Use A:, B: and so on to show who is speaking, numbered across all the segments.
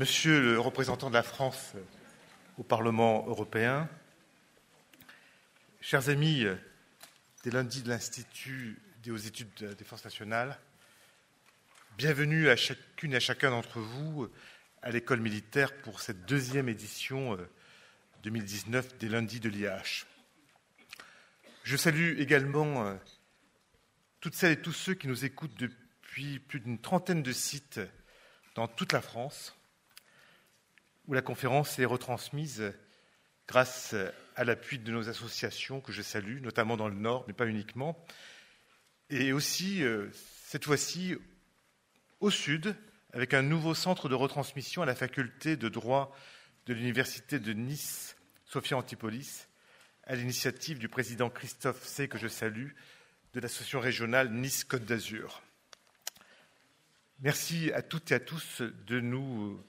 A: Monsieur le représentant de la France au Parlement européen, chers amis des lundis de l'Institut des hautes études de la défense nationale, bienvenue à chacune et à chacun d'entre vous à l'école militaire pour cette deuxième édition 2019 des lundis de l'IH. Je salue également toutes celles et tous ceux qui nous écoutent depuis plus d'une trentaine de sites dans toute la France, où la conférence est retransmise grâce à l'appui de nos associations que je salue, notamment dans le Nord, mais pas uniquement, et aussi, euh, cette fois-ci, au Sud, avec un nouveau centre de retransmission à la faculté de droit de l'Université de Nice, Sophia Antipolis, à l'initiative du président Christophe C., que je salue, de l'association régionale Nice-Côte d'Azur. Merci à toutes et à tous de nous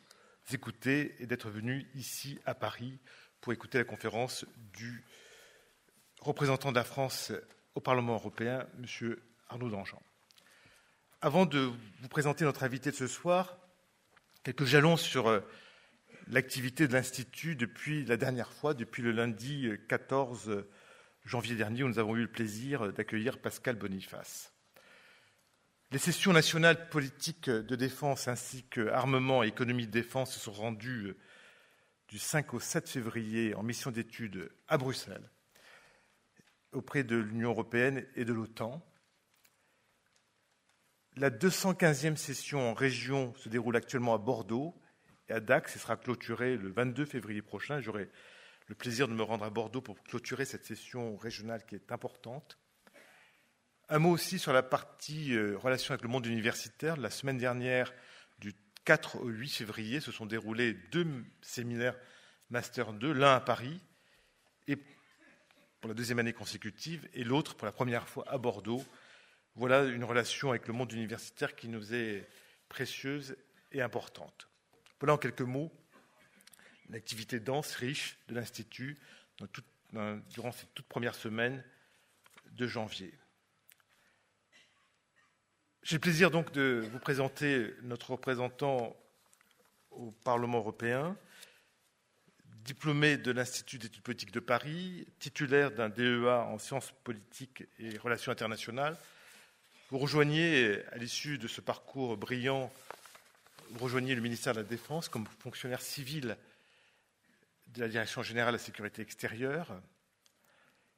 A: écouter et d'être venus ici à Paris pour écouter la conférence du représentant de la France au Parlement européen, M. Arnaud Dangean. Avant de vous présenter notre invité de ce soir, quelques jalons sur euh, l'activité de l'Institut depuis la dernière fois, depuis le lundi 14 janvier dernier, où nous avons eu le plaisir d'accueillir Pascal Boniface. Les sessions nationales politiques de défense ainsi que armement et économie de défense se sont rendues euh, du 5 au 7 février en mission d'études à Bruxelles auprès de l'Union européenne et de l'OTAN. La 215e session en région se déroule actuellement à Bordeaux et à Dax et sera clôturée le 22 février prochain. J'aurai le plaisir de me rendre à Bordeaux pour clôturer cette session régionale qui est importante. Un mot aussi sur la partie euh, relation avec le monde universitaire. La semaine dernière, du 4 au 8 février, se sont déroulés deux séminaires Master 2, l'un à Paris et pour la deuxième année consécutive et l'autre pour la première fois à Bordeaux. Voilà une relation avec le monde universitaire qui nous est précieuse et importante. Voilà en quelques mots l'activité dense, riche de l'Institut durant cette toute première semaine de janvier. J'ai le plaisir donc de vous présenter notre représentant au Parlement européen, diplômé de l'Institut d'études politiques de Paris, titulaire d'un DEA en sciences politiques et relations internationales. Vous rejoignez, à l'issue de ce parcours brillant, vous rejoignez le ministère de la Défense comme fonctionnaire civil de la Direction générale de la sécurité extérieure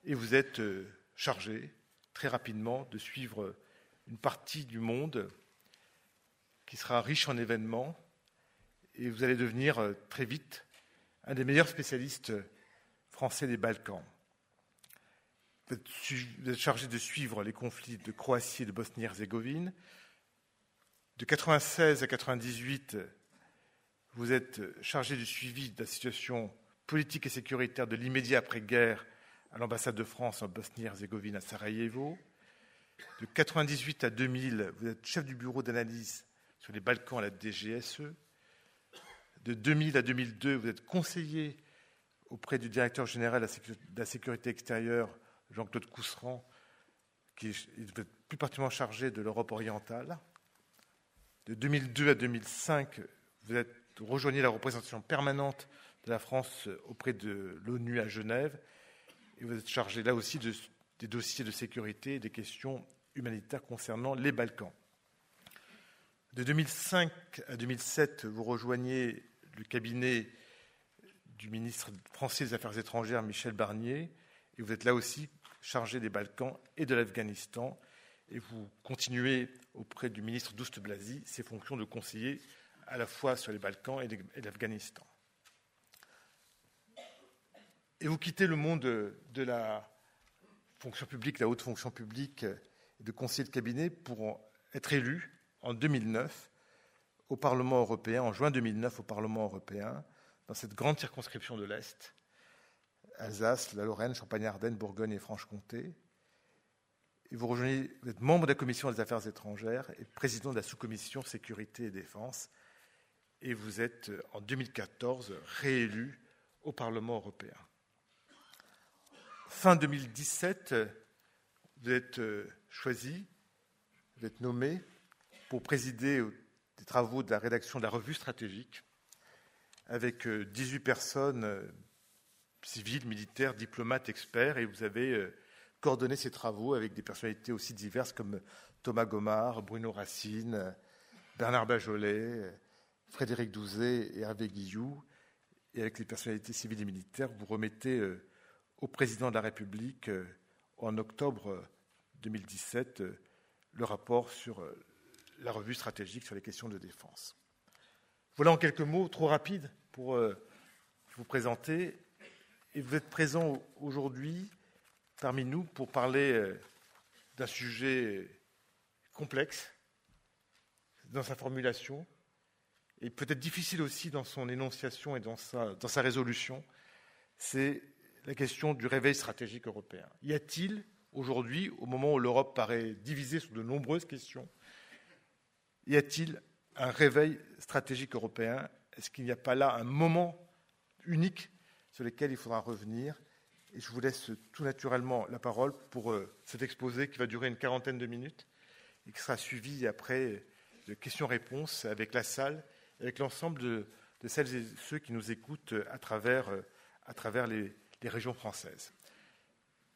A: et vous êtes euh, chargé très rapidement de suivre une partie du monde qui sera riche en événements et vous allez devenir euh, très vite un des meilleurs spécialistes français des Balkans. Vous êtes chargé de suivre les conflits de Croatie et de Bosnie-Herzégovine. De 1996 à 1998, vous êtes chargé du suivi de la situation politique et sécuritaire de l'immédiat après-guerre à l'ambassade de France en Bosnie-Herzégovine à Sarajevo. De 1998 à 2000, vous êtes chef du bureau d'analyse sur les Balkans à la DGSE. De 2000 à 2002, vous êtes conseiller auprès du directeur général de la sécurité extérieure, Jean-Claude Cousseran, qui est plus particulièrement chargé de l'Europe orientale. De 2002 à 2005, vous êtes rejoignez la représentation permanente de la France auprès de l'ONU à Genève et vous êtes chargé là aussi de des dossiers de sécurité et des questions humanitaires concernant les Balkans. De 2005 à 2007, vous rejoignez le cabinet du ministre français des Affaires étrangères, Michel Barnier, et vous êtes là aussi chargé des Balkans et de l'Afghanistan, et vous continuez auprès du ministre Douste Blasi ses fonctions de conseiller à la fois sur les Balkans et l'Afghanistan. Et vous quittez le monde de la fonction publique, la haute fonction publique de conseiller de cabinet pour être élu en 2009 au Parlement européen, en juin 2009 au Parlement européen, dans cette grande circonscription de l'Est, Alsace, la Lorraine, Champagne-Ardenne, Bourgogne et Franche-Comté. Et vous rejoignez, vous êtes membre de la Commission des Affaires étrangères et président de la sous-commission Sécurité et Défense. Et vous êtes, en 2014, réélu au Parlement européen. Fin 2017, vous êtes euh, choisi, vous êtes nommé pour présider des travaux de la rédaction de la revue stratégique avec 18 personnes civiles, militaires, diplomates, experts, et vous avez coordonné ces travaux avec des personnalités aussi diverses comme Thomas Gomard, Bruno Racine, Bernard Bajolet, Frédéric Douzet et Hervé Guillou, et avec les personnalités civiles et militaires, vous remettez au président de la République en octobre 2017 le rapport sur la revue stratégique sur les questions de défense. Voilà en quelques mots, trop rapide pour vous présenter. Et vous êtes présent aujourd'hui parmi nous pour parler d'un sujet complexe dans sa formulation et peut-être difficile aussi dans son énonciation et dans sa, dans sa résolution, c'est la question du réveil stratégique européen. Y a-t-il aujourd'hui, au moment où l'Europe paraît divisée sur de nombreuses questions, y a-t-il un réveil stratégique européen? Est-ce qu'il n'y a pas là un moment unique sur lequel il faudra revenir? Et je vous laisse tout naturellement la parole pour euh, cet exposé qui va durer une quarantaine de minutes et qui sera suivi après de questions-réponses avec la salle, avec l'ensemble de, celles et ceux qui nous écoutent à travers, à travers les, les régions françaises.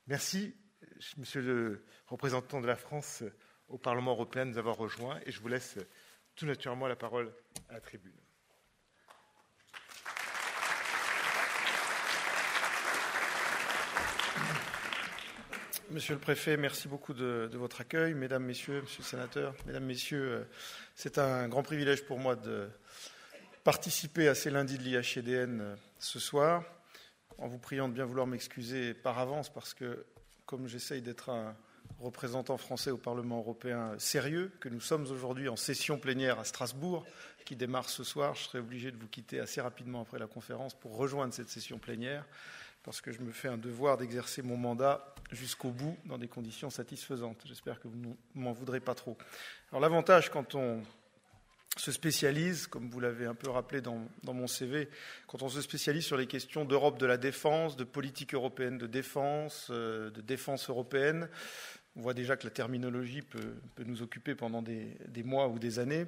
A: Merci, Monsieur le représentant de la France au Parlement européen, de nous avoir rejoints et je vous laisse tout naturellement la parole à la tribune.
B: Monsieur le préfet, merci beaucoup de, votre accueil. Mesdames, Messieurs, Monsieur le sénateur, Mesdames, Messieurs, euh, c'est un grand privilège pour moi de participer à ces lundis de l'IHEDN euh, ce soir, en vous priant de bien vouloir m'excuser par avance parce que, comme j'essaye d'être un représentant français au Parlement européen sérieux, que nous sommes aujourd'hui en session plénière à Strasbourg, qui démarre ce soir, je serai obligé de vous quitter assez rapidement après la conférence pour rejoindre cette session plénière parce que je me fais un devoir d'exercer mon mandat jusqu'au bout dans des conditions satisfaisantes. J'espère que vous ne m'en voudrez pas trop. Alors l'avantage quand on se spécialise, comme vous l'avez un peu rappelé dans, mon CV, quand on se spécialise sur les questions d'Europe de la défense, de politique européenne de défense, euh, de défense européenne, on voit déjà que la terminologie peut, nous occuper pendant des, mois ou des années,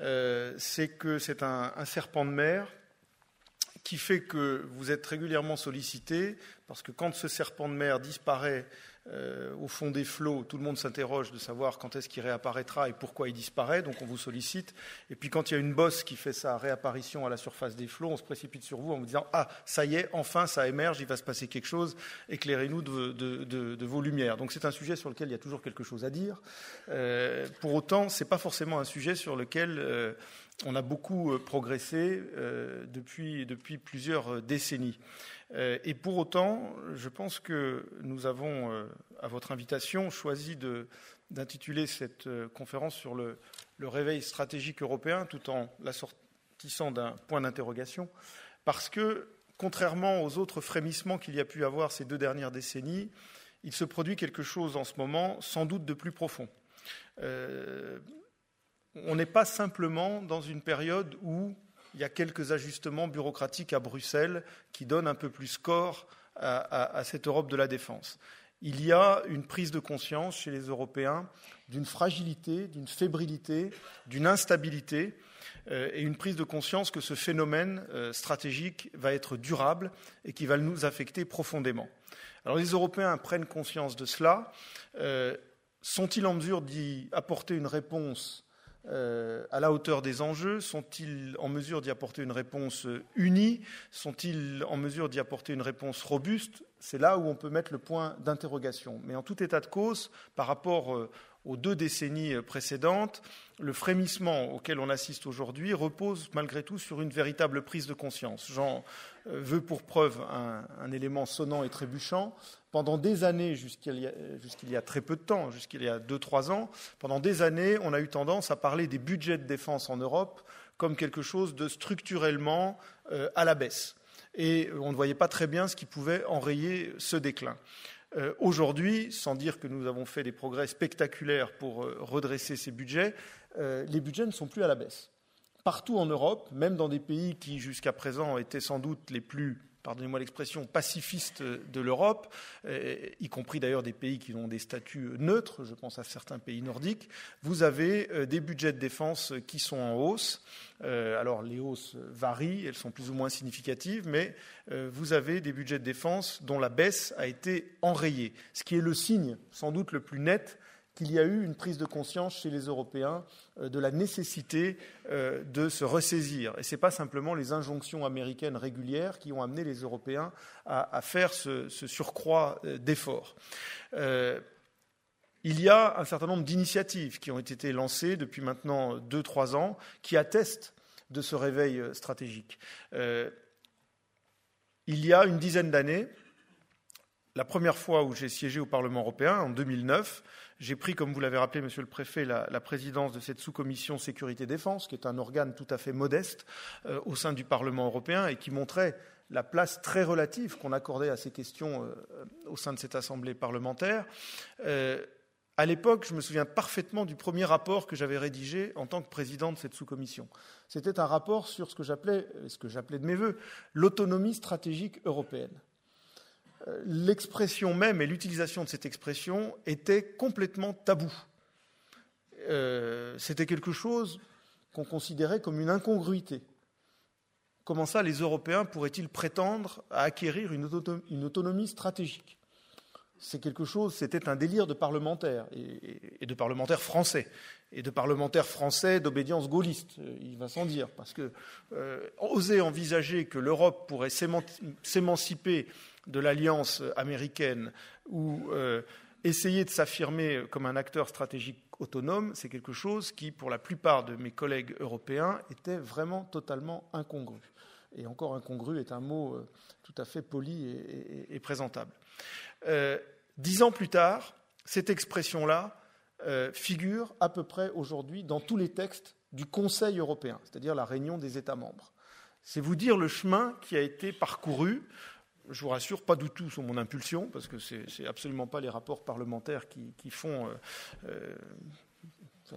B: euh, c'est que c'est un, un serpent de mer qui fait que vous êtes régulièrement sollicité, parce que quand ce serpent de mer disparaît euh, au fond des flots, tout le monde s'interroge de savoir quand est-ce qu'il réapparaîtra et pourquoi il disparaît, donc on vous sollicite. Et puis quand il y a une bosse qui fait sa réapparition à la surface des flots, on se précipite sur vous en vous disant Ah, ça y est, enfin ça émerge, il va se passer quelque chose, éclairez-nous de, vos lumières. Donc c'est un sujet sur lequel il y a toujours quelque chose à dire. Euh, pour autant, ce n'est pas forcément un sujet sur lequel euh, on a beaucoup progressé depuis, plusieurs décennies. Euh, et pour autant, je pense que nous avons, à votre invitation, choisi d'intituler cette conférence sur le, réveil stratégique européen tout en la sortissant d'un point d'interrogation, parce que, contrairement aux autres frémissements qu'il y a pu avoir ces deux dernières décennies, il se produit quelque chose en ce moment sans doute de plus profond. On n'est pas simplement dans une période où il y a quelques ajustements bureaucratiques à Bruxelles qui donnent un peu plus corps à, cette Europe de la défense. Il y a une prise de conscience chez les Européens d'une fragilité, d'une fébrilité, d'une instabilité euh, et une prise de conscience que ce phénomène euh, stratégique va être durable et qui va nous affecter profondément. Alors les Européens prennent conscience de cela. Euh, sont-ils en mesure d'y apporter une réponse euh, à la hauteur des enjeux Sont-ils en mesure d'y apporter une réponse unie? Sont-ils en mesure d'y apporter une réponse robuste? C'est là où on peut mettre le point d'interrogation. Mais en tout état de cause, par rapport euh, aux deux décennies précédentes, le frémissement auquel on assiste aujourd'hui repose malgré tout sur une véritable prise de conscience. J'en euh, veux pour preuve un, élément sonnant et trébuchant. Pendant des années, jusqu'il y, a très peu de temps, jusqu'il y a deux, trois ans, pendant des années, on a eu tendance à parler des budgets de défense en Europe comme quelque chose de structurellement euh, à la baisse. Et on ne voyait pas très bien ce qui pouvait enrayer ce déclin. Euh, aujourd'hui, sans dire que nous avons fait des progrès spectaculaires pour euh, redresser ces budgets, euh, les budgets ne sont plus à la baisse. Partout en Europe, même dans des pays qui jusqu'à présent étaient sans doute les plus pardonnez-moi l'expression, pacifiste de l'Europe, y compris d'ailleurs des pays qui ont des statuts neutres, je pense à certains pays nordiques, vous avez des budgets de défense qui sont en hausse. alors les hausses varient, elles sont plus ou moins significatives, mais vous avez des budgets de défense dont la baisse a été enrayée, ce qui est le signe sans doute le plus net qu'il y a eu une prise de conscience chez les Européens euh, de la nécessité euh, de se ressaisir. Et ce n'est pas simplement les injonctions américaines régulières qui ont amené les Européens à, faire ce, surcroît euh, d'efforts. il y a un certain nombre d'initiatives qui ont été lancées depuis maintenant deux, trois ans qui attestent de ce réveil stratégique. il y a une dizaine d'années, la première fois où j'ai siégé au Parlement européen, en 2009, j'ai pris, comme vous l'avez rappelé, Monsieur le Préfet, la, présidence de cette sous-commission sécurité-défense, qui est un organe tout à fait modeste euh, au sein du Parlement européen et qui montrait la place très relative qu'on accordait à ces questions euh, au sein de cette assemblée parlementaire. Euh, à l'époque, je me souviens parfaitement du premier rapport que j'avais rédigé en tant que président de cette sous-commission. C'était un rapport sur ce que j'appelais, ce que j'appelais de mes voeux, l'autonomie stratégique européenne l'expression même et l'utilisation de cette expression étaient complètement tabou. Euh, c'était quelque chose qu'on considérait comme une incongruité. Comment ça, les Européens pourraient-ils prétendre à acquérir une, autonomie stratégique? C'est quelque chose, c'était un délire de parlementaires, et, de parlementaires français, et de parlementaires français d'obédience gaulliste, il va sans dire, parce que euh, oser envisager que l'Europe pourrait s'émanciper de l'alliance américaine ou euh, essayer de s'affirmer comme un acteur stratégique autonome, c'est quelque chose qui, pour la plupart de mes collègues européens, était vraiment totalement incongru. Et encore incongru est un mot euh, tout à fait poli et, présentable. Euh, dix ans plus tard, cette expression-là figure à peu près aujourd'hui dans tous les textes du Conseil européen, c'est-à-dire la réunion des États membres. C'est vous dire le chemin qui a été parcouru je vous rassure, pas du tout sous mon impulsion, parce que ce n'est absolument pas les rapports parlementaires qui, font. Euh, euh,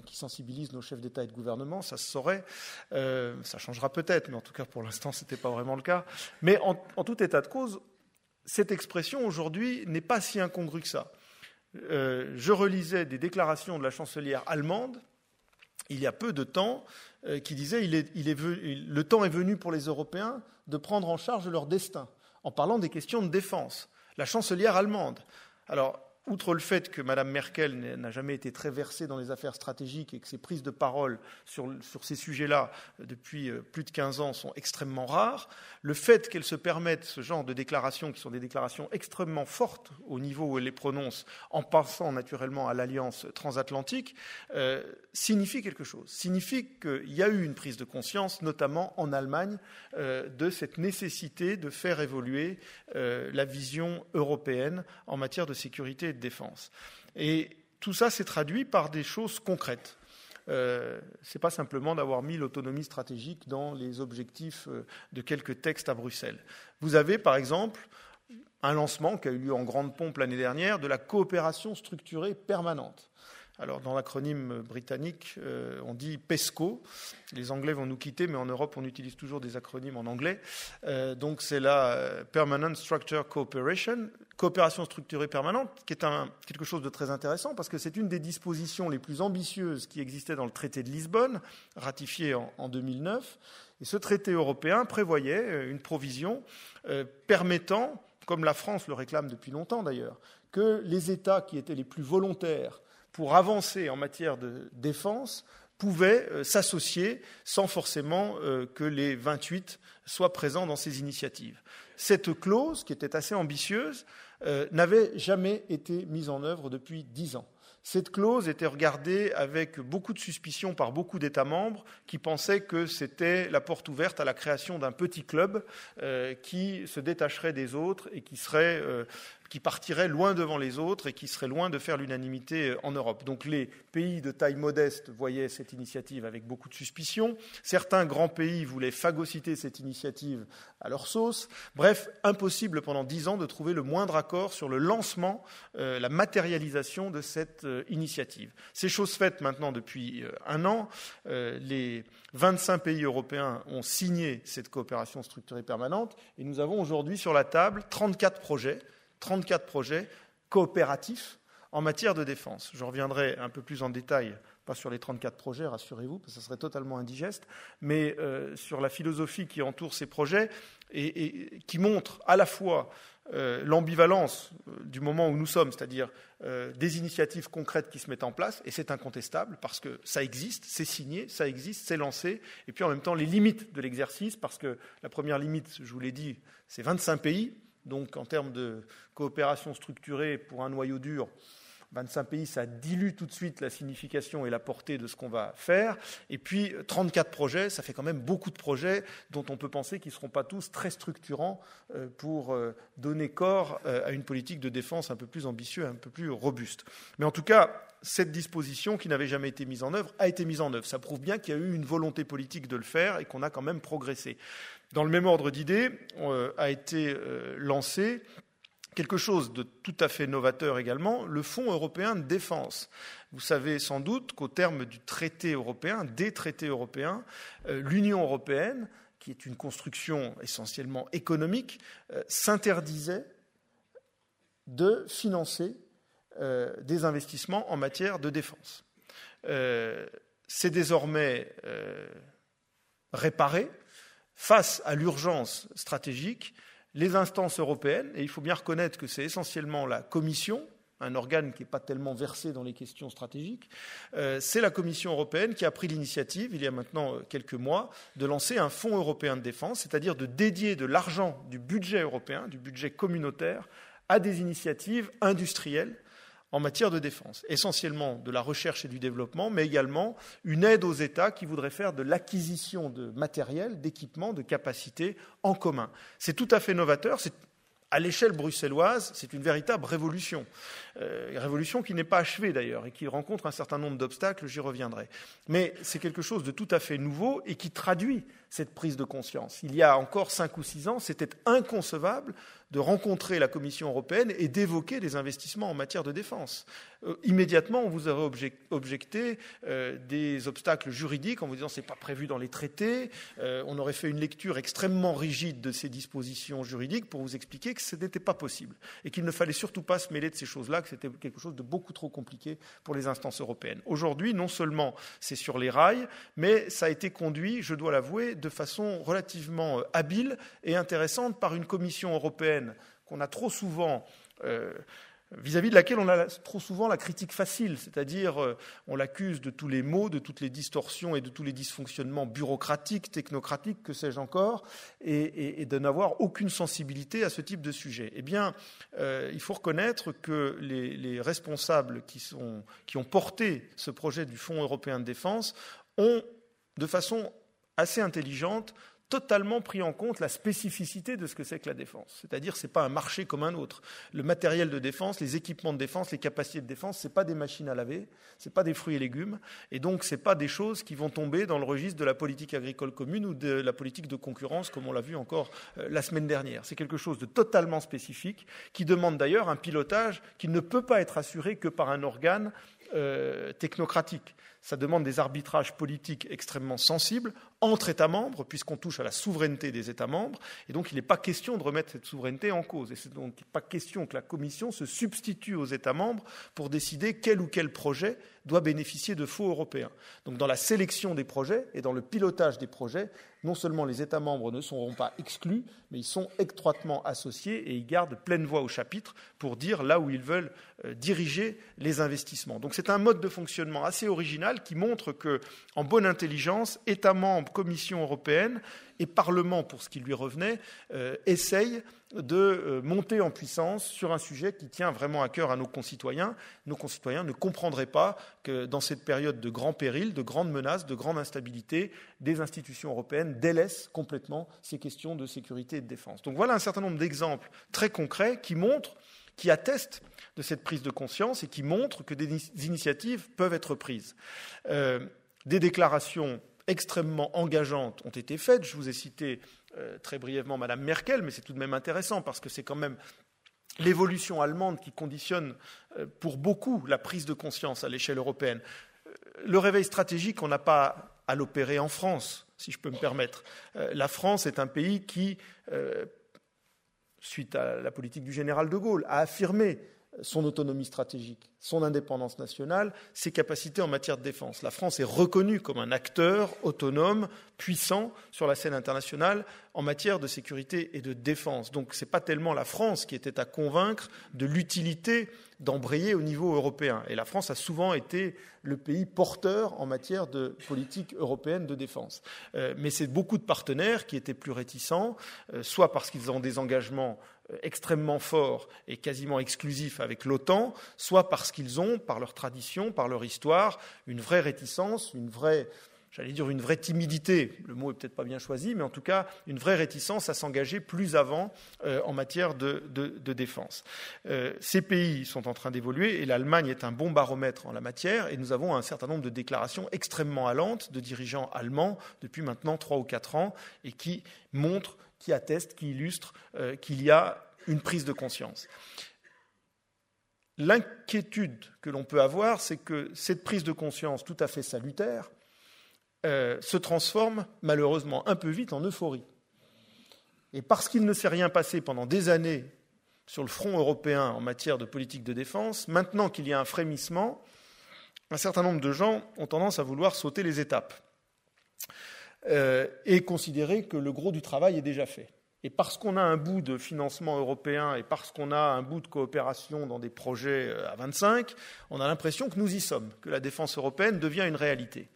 B: qui sensibilisent nos chefs d'État et de gouvernement, ça se saurait. Euh, ça changera peut-être, mais en tout cas pour l'instant, ce n'était pas vraiment le cas. Mais en, tout état de cause, cette expression aujourd'hui n'est pas si incongrue que ça. je relisais des déclarations de la chancelière allemande il y a peu de temps qui disait le temps est venu pour les Européens de prendre en charge leur destin en parlant des questions de défense. La chancelière allemande. Alors, outre le fait que Mme Merkel n'a jamais été très versée dans les affaires stratégiques et que ses prises de parole sur, ces sujets-là depuis euh, plus de 15 ans sont extrêmement rares, le fait qu'elle se permette ce genre de déclarations, qui sont des déclarations extrêmement fortes au niveau où elle les prononce, en passant naturellement à l'alliance transatlantique, euh, signifie quelque chose. Signifie qu'il y a eu une prise de conscience, notamment en Allemagne, euh, de cette nécessité de faire évoluer la vision européenne en matière de sécurité défense. Et tout ça s'est traduit par des choses concrètes. Euh, ce n'est pas simplement d'avoir mis l'autonomie stratégique dans les objectifs euh, de quelques textes à Bruxelles. Vous avez, par exemple, un lancement qui a eu lieu en grande pompe l'année dernière de la coopération structurée permanente. Alors, dans l'acronyme britannique, euh, on dit PESCO. Les Anglais vont nous quitter, mais en Europe, on utilise toujours des acronymes en anglais. Euh, donc, c'est la euh, Permanent Structure Cooperation, coopération structurée permanente, qui est quelque chose de très intéressant parce que c'est une des dispositions les plus ambitieuses qui existait dans le traité de Lisbonne, ratifié en, en 2009. Et ce traité européen prévoyait une provision permettant, comme la France le réclame depuis longtemps d'ailleurs, que les États qui étaient les plus volontaires pour avancer en matière de défense, pouvaient euh, s'associer sans forcément euh, que les 28 soient présents dans ces initiatives. Cette clause, qui était assez ambitieuse, euh, n'avait jamais été mise en œuvre depuis dix ans. Cette clause était regardée avec beaucoup de suspicion par beaucoup d'États membres qui pensaient que c'était la porte ouverte à la création d'un petit club qui se détacherait des autres et qui serait qui partirait loin devant les autres et qui serait loin de faire l'unanimité en Europe. Donc les pays de taille modeste voyaient cette initiative avec beaucoup de suspicion. Certains grands pays voulaient phagocyter cette initiative à leur sauce. Bref, impossible pendant dix ans de trouver le moindre accord sur le lancement, euh, la matérialisation de cette euh, initiative. Ces choses faites maintenant depuis euh, un an, les 25 pays européens ont signé cette coopération structurée permanente et nous avons aujourd'hui sur la table 34 projets, 34 projets coopératifs en matière de défense. Je reviendrai un peu plus en détail pas sur les 34 projets, rassurez-vous, parce que ça serait totalement indigeste, mais euh, sur la philosophie qui entoure ces projets et, qui montre à la fois euh, l'ambivalence euh, du moment où nous sommes, c'est-à-dire des initiatives concrètes qui se mettent en place, et c'est incontestable parce que ça existe, c'est signé, ça existe, c'est lancé, et puis en même temps les limites de l'exercice, parce que la première limite, je vous l'ai dit, c'est 25 pays, donc en termes de coopération structurée pour un noyau dur, 25 pays, ça dilue tout de suite la signification et la portée de ce qu'on va faire. Et puis 34 projets, ça fait quand même beaucoup de projets dont on peut penser qu'ils ne seront pas tous très structurants euh, pour euh, donner corps euh, à une politique de défense un peu plus ambitieuse, un peu plus robuste. Mais en tout cas, cette disposition qui n'avait jamais été mise en œuvre a été mise en œuvre. Ça prouve bien qu'il y a eu une volonté politique de le faire et qu'on a quand même progressé. Dans le même ordre d'idées, a été lancé quelque chose de tout à fait novateur également, le Fonds européen de défense. Vous savez sans doute qu'au terme du traité européen, des traités européens, euh, l'Union européenne, qui est une construction essentiellement économique, euh, s'interdisait de financer euh, des investissements en matière de défense. C'est désormais réparé face à l'urgence stratégique les instances européennes, et il faut bien reconnaître que c'est essentiellement la Commission, un organe qui n'est pas tellement versé dans les questions stratégiques, euh, c'est la Commission européenne qui a pris l'initiative, il y a maintenant euh, quelques mois, de lancer un fonds européen de défense, c'est-à-dire de dédier de l'argent du budget européen, du budget communautaire, à des initiatives industrielles en matière de défense, essentiellement de la recherche et du développement, mais également une aide aux États qui voudraient faire de l'acquisition de matériel, d'équipements, de capacités en commun. C'est tout à fait novateur, c'est à l'échelle bruxelloise, c'est une véritable révolution. Euh, révolution qui n'est pas achevée d'ailleurs et qui rencontre un certain nombre d'obstacles, j'y reviendrai. Mais c'est quelque chose de tout à fait nouveau et qui traduit cette prise de conscience. Il y a encore cinq ou six ans, c'était inconcevable de rencontrer la Commission européenne et d'évoquer des investissements en matière de défense. Euh, immédiatement, on vous aurait objecté euh, des obstacles juridiques en vous disant c'est pas prévu dans les traités. Euh, on aurait fait une lecture extrêmement rigide de ces dispositions juridiques pour vous expliquer que ce n'était pas possible et qu'il ne fallait surtout pas se mêler de ces choses-là, que c'était quelque chose de beaucoup trop compliqué pour les instances européennes. Aujourd'hui, non seulement c'est sur les rails, mais ça a été conduit, je dois l'avouer, de façon relativement habile et intéressante par une Commission européenne qu'on a trop souvent euh, vis-à-vis de laquelle on a trop souvent la critique facile, c'est-à-dire euh, on l'accuse de tous les maux, de toutes les distorsions et de tous les dysfonctionnements bureaucratiques, technocratiques, que sais-je encore, et, de n'avoir aucune sensibilité à ce type de sujet. Eh bien, euh, il faut reconnaître que les, les responsables qui ont porté ce projet du Fonds européen de défense ont, de façon assez intelligente, totalement pris en compte la spécificité de ce que c'est que la défense. C'est-à-dire ce n'est pas un marché comme un autre. Le matériel de défense, les équipements de défense, les capacités de défense, ce n'est pas des machines à laver, ce n'est pas des fruits et légumes, et donc ce n'est pas des choses qui vont tomber dans le registre de la politique agricole commune ou de la politique de concurrence, comme on l'a vu encore euh, la semaine dernière. C'est quelque chose de totalement spécifique, qui demande d'ailleurs un pilotage qui ne peut pas être assuré que par un organe euh, technocratique. Ça demande des arbitrages politiques extrêmement sensibles entre États membres, puisqu'on touche à la souveraineté des États membres, et donc il n'est pas question de remettre cette souveraineté en cause. Et c'est donc pas question que la Commission se substitue aux États membres pour décider quel ou quel projet doit bénéficier de fonds européens. Donc dans la sélection des projets et dans le pilotage des projets, non seulement les États membres ne seront pas exclus, mais ils sont étroitement associés et ils gardent pleine voix au chapitre pour dire là où ils veulent euh, diriger les investissements. Donc c'est un mode de fonctionnement assez original qui montre que, en bonne intelligence, États membres, Commission européenne et Parlement, pour ce qui lui revenait, euh, essayent de euh, monter en puissance sur un sujet qui tient vraiment à cœur à nos concitoyens. Nos concitoyens ne comprendraient pas que dans cette période de grand péril, de grandes menaces, de grande instabilité, des institutions européennes délaissent complètement ces questions de sécurité et de défense. Donc voilà un certain nombre d'exemples très concrets qui montrent, qui attestent de cette prise de conscience et qui montrent que des initiatives peuvent être prises. Euh, des déclarations extrêmement engageantes ont été faites. Je vous ai cité euh, très brièvement Madame Merkel, mais c'est tout de même intéressant parce que c'est quand même l'évolution allemande qui conditionne euh, pour beaucoup la prise de conscience à l'échelle européenne. Euh, le réveil stratégique, on n'a pas à l'opérer en France, si je peux me permettre. La France est un pays qui, suite à la politique du général de Gaulle, a affirmé son autonomie stratégique, son indépendance nationale, ses capacités en matière de défense. La France est reconnue comme un acteur autonome, puissant sur la scène internationale en matière de sécurité et de défense. Donc ce n'est pas tellement la France qui était à convaincre de l'utilité d'embrayer au niveau européen. Et la France a souvent été le pays porteur en matière de politique européenne de défense. Euh, mais c'est beaucoup de partenaires qui étaient plus réticents, euh, soit parce qu'ils ont des engagements extrêmement forts et quasiment exclusifs avec l'OTAN, soit parce qu'ils ont, par leur tradition, par leur histoire, une vraie réticence, une vraie j'allais dire une vraie timidité, le mot est peut-être pas bien choisi, mais en tout cas une vraie réticence à s'engager plus avant euh, en matière de, défense. Euh, ces pays sont en train d'évoluer et l'Allemagne est un bon baromètre en la matière et nous avons un certain nombre de déclarations extrêmement allantes de dirigeants allemands depuis maintenant trois ou quatre ans et qui montrent qui atteste, qui illustre euh, qu'il y a une prise de conscience. L'inquiétude que l'on peut avoir, c'est que cette prise de conscience tout à fait salutaire euh, se transforme malheureusement un peu vite en euphorie. Et parce qu'il ne s'est rien passé pendant des années sur le front européen en matière de politique de défense, maintenant qu'il y a un frémissement, un certain nombre de gens ont tendance à vouloir sauter les étapes. Euh, et considérer que le gros du travail est déjà fait. Et parce qu'on a un bout de financement européen et parce qu'on a un bout de coopération dans des projets euh, à 25, on a l'impression que nous y sommes, que la défense européenne devient une réalité.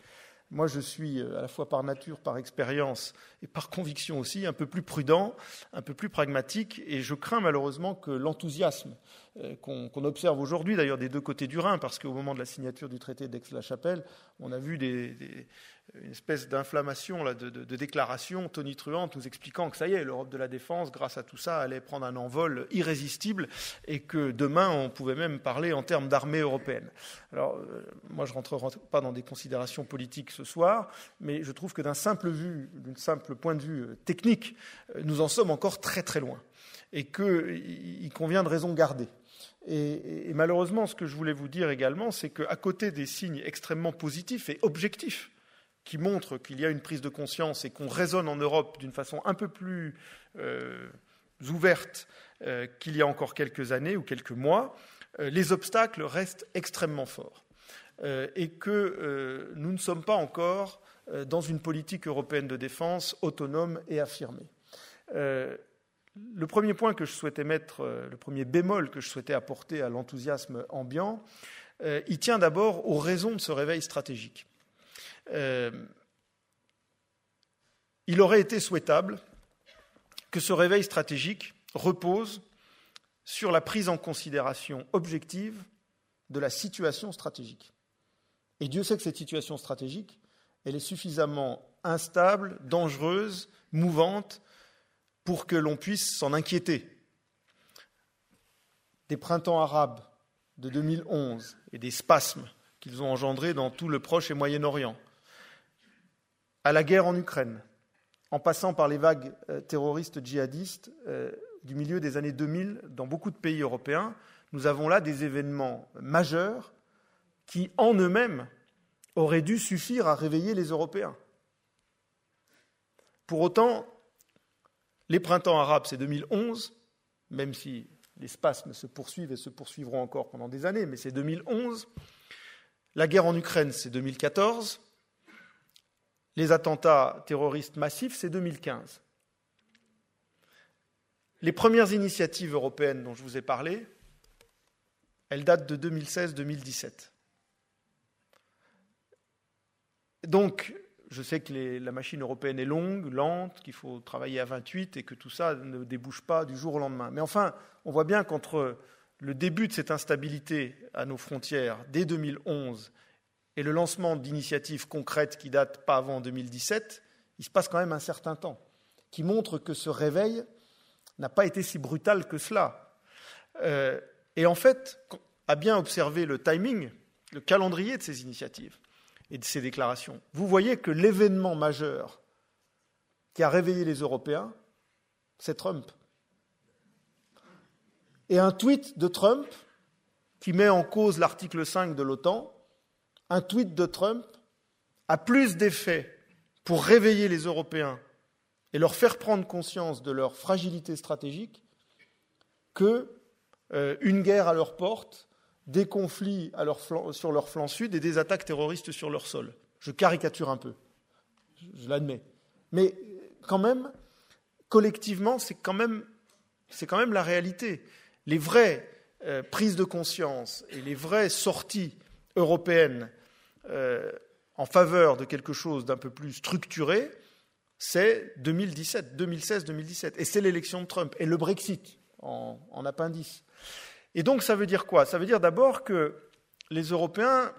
B: Moi, je suis euh, à la fois par nature, par expérience et par conviction aussi un peu plus prudent, un peu plus pragmatique, et je crains malheureusement que l'enthousiasme qu'on observe aujourd'hui, d'ailleurs des deux côtés du Rhin, parce qu'au moment de la signature du traité d'Aix-la-Chapelle, on a vu des, une espèce d'inflammation de, de, de déclaration tonitruante nous expliquant que ça y est, l'Europe de la défense, grâce à tout ça, allait prendre un envol irrésistible et que demain, on pouvait même parler en termes d'armée européenne. Alors, euh, moi, je ne rentrerai pas dans des considérations politiques ce soir, mais je trouve que d'un simple, vue, simple point de vue euh, technique, euh, nous en sommes encore très très loin et qu'il convient de raison garder. Et, malheureusement, ce que je voulais vous dire également, c'est qu'à côté des signes extrêmement positifs et objectifs qui montre qu'il y a une prise de conscience et qu'on raisonne en Europe d'une façon un peu plus euh, ouverte euh, qu'il y a encore quelques années ou quelques mois, euh, les obstacles restent extrêmement forts et que nous ne sommes pas encore dans une politique européenne de défense autonome et affirmée. le premier point que je souhaitais mettre, le premier bémol que je souhaitais apporter à l'enthousiasme ambiant, il tient d'abord aux raisons de ce réveil stratégique. Euh, il aurait été souhaitable que ce réveil stratégique repose sur la prise en considération objective de la situation stratégique. Et Dieu sait que cette situation stratégique, elle est suffisamment instable, dangereuse, mouvante, pour que l'on puisse s'en inquiéter. Des printemps arabes de 2011 et des spasmes qu'ils ont engendrés dans tout le Proche et Moyen-Orient, à la guerre en Ukraine, en passant par les vagues euh, terroristes djihadistes euh, du milieu des années 2000 dans beaucoup de pays européens, nous avons là des événements majeurs qui, en eux-mêmes, auraient dû suffire à réveiller les Européens. Pour autant, les printemps arabes, c'est 2011, même si les spasmes se poursuivent et se poursuivront encore pendant des années, mais c'est 2011. La guerre en Ukraine, c'est 2014. Les attentats terroristes massifs, c'est 2015. Les premières initiatives européennes dont je vous ai parlé, elles datent de 2016-2017. Donc, je sais que la machine européenne est longue, lente, qu'il faut travailler à 28 et que tout ça ne débouche pas du jour au lendemain. Mais enfin, on voit bien qu'entre le début de cette instabilité à nos frontières dès 2011 et le lancement d'initiatives concrètes qui datent pas avant 2017, il se passe quand même un certain temps, qui montre que ce réveil n'a pas été si brutal que cela. Euh, et en fait, à bien observer le timing, le calendrier de ces initiatives et de ces déclarations, vous voyez que l'événement majeur qui a réveillé les Européens, c'est Trump. Et un tweet de Trump qui met en cause l'article 5 de l'OTAN, un tweet de Trump a plus d'effet pour réveiller les Européens et leur faire prendre conscience de leur fragilité stratégique que euh, une guerre à leur porte, des conflits sur leur flanc sud et des attaques terroristes sur leur sol. Je caricature un peu, je, l'admets. Mais quand même, collectivement, c'est quand même, la réalité. Les vraies euh, prises de conscience et les vraies sorties européennes euh, en faveur de quelque chose d'un peu plus structuré, c'est 2017, 2016-2017. Et c'est l'élection de Trump et le Brexit en, appendice. Et donc ça veut dire quoi? Ça veut dire d'abord que les Européens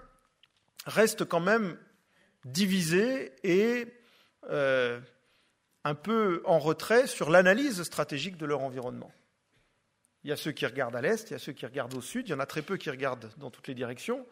B: restent quand même divisés et euh, un peu en retrait sur l'analyse stratégique de leur environnement. Il y a ceux qui regardent à l'est, il y a ceux qui regardent au sud, il y en a très peu qui regardent dans toutes les directions,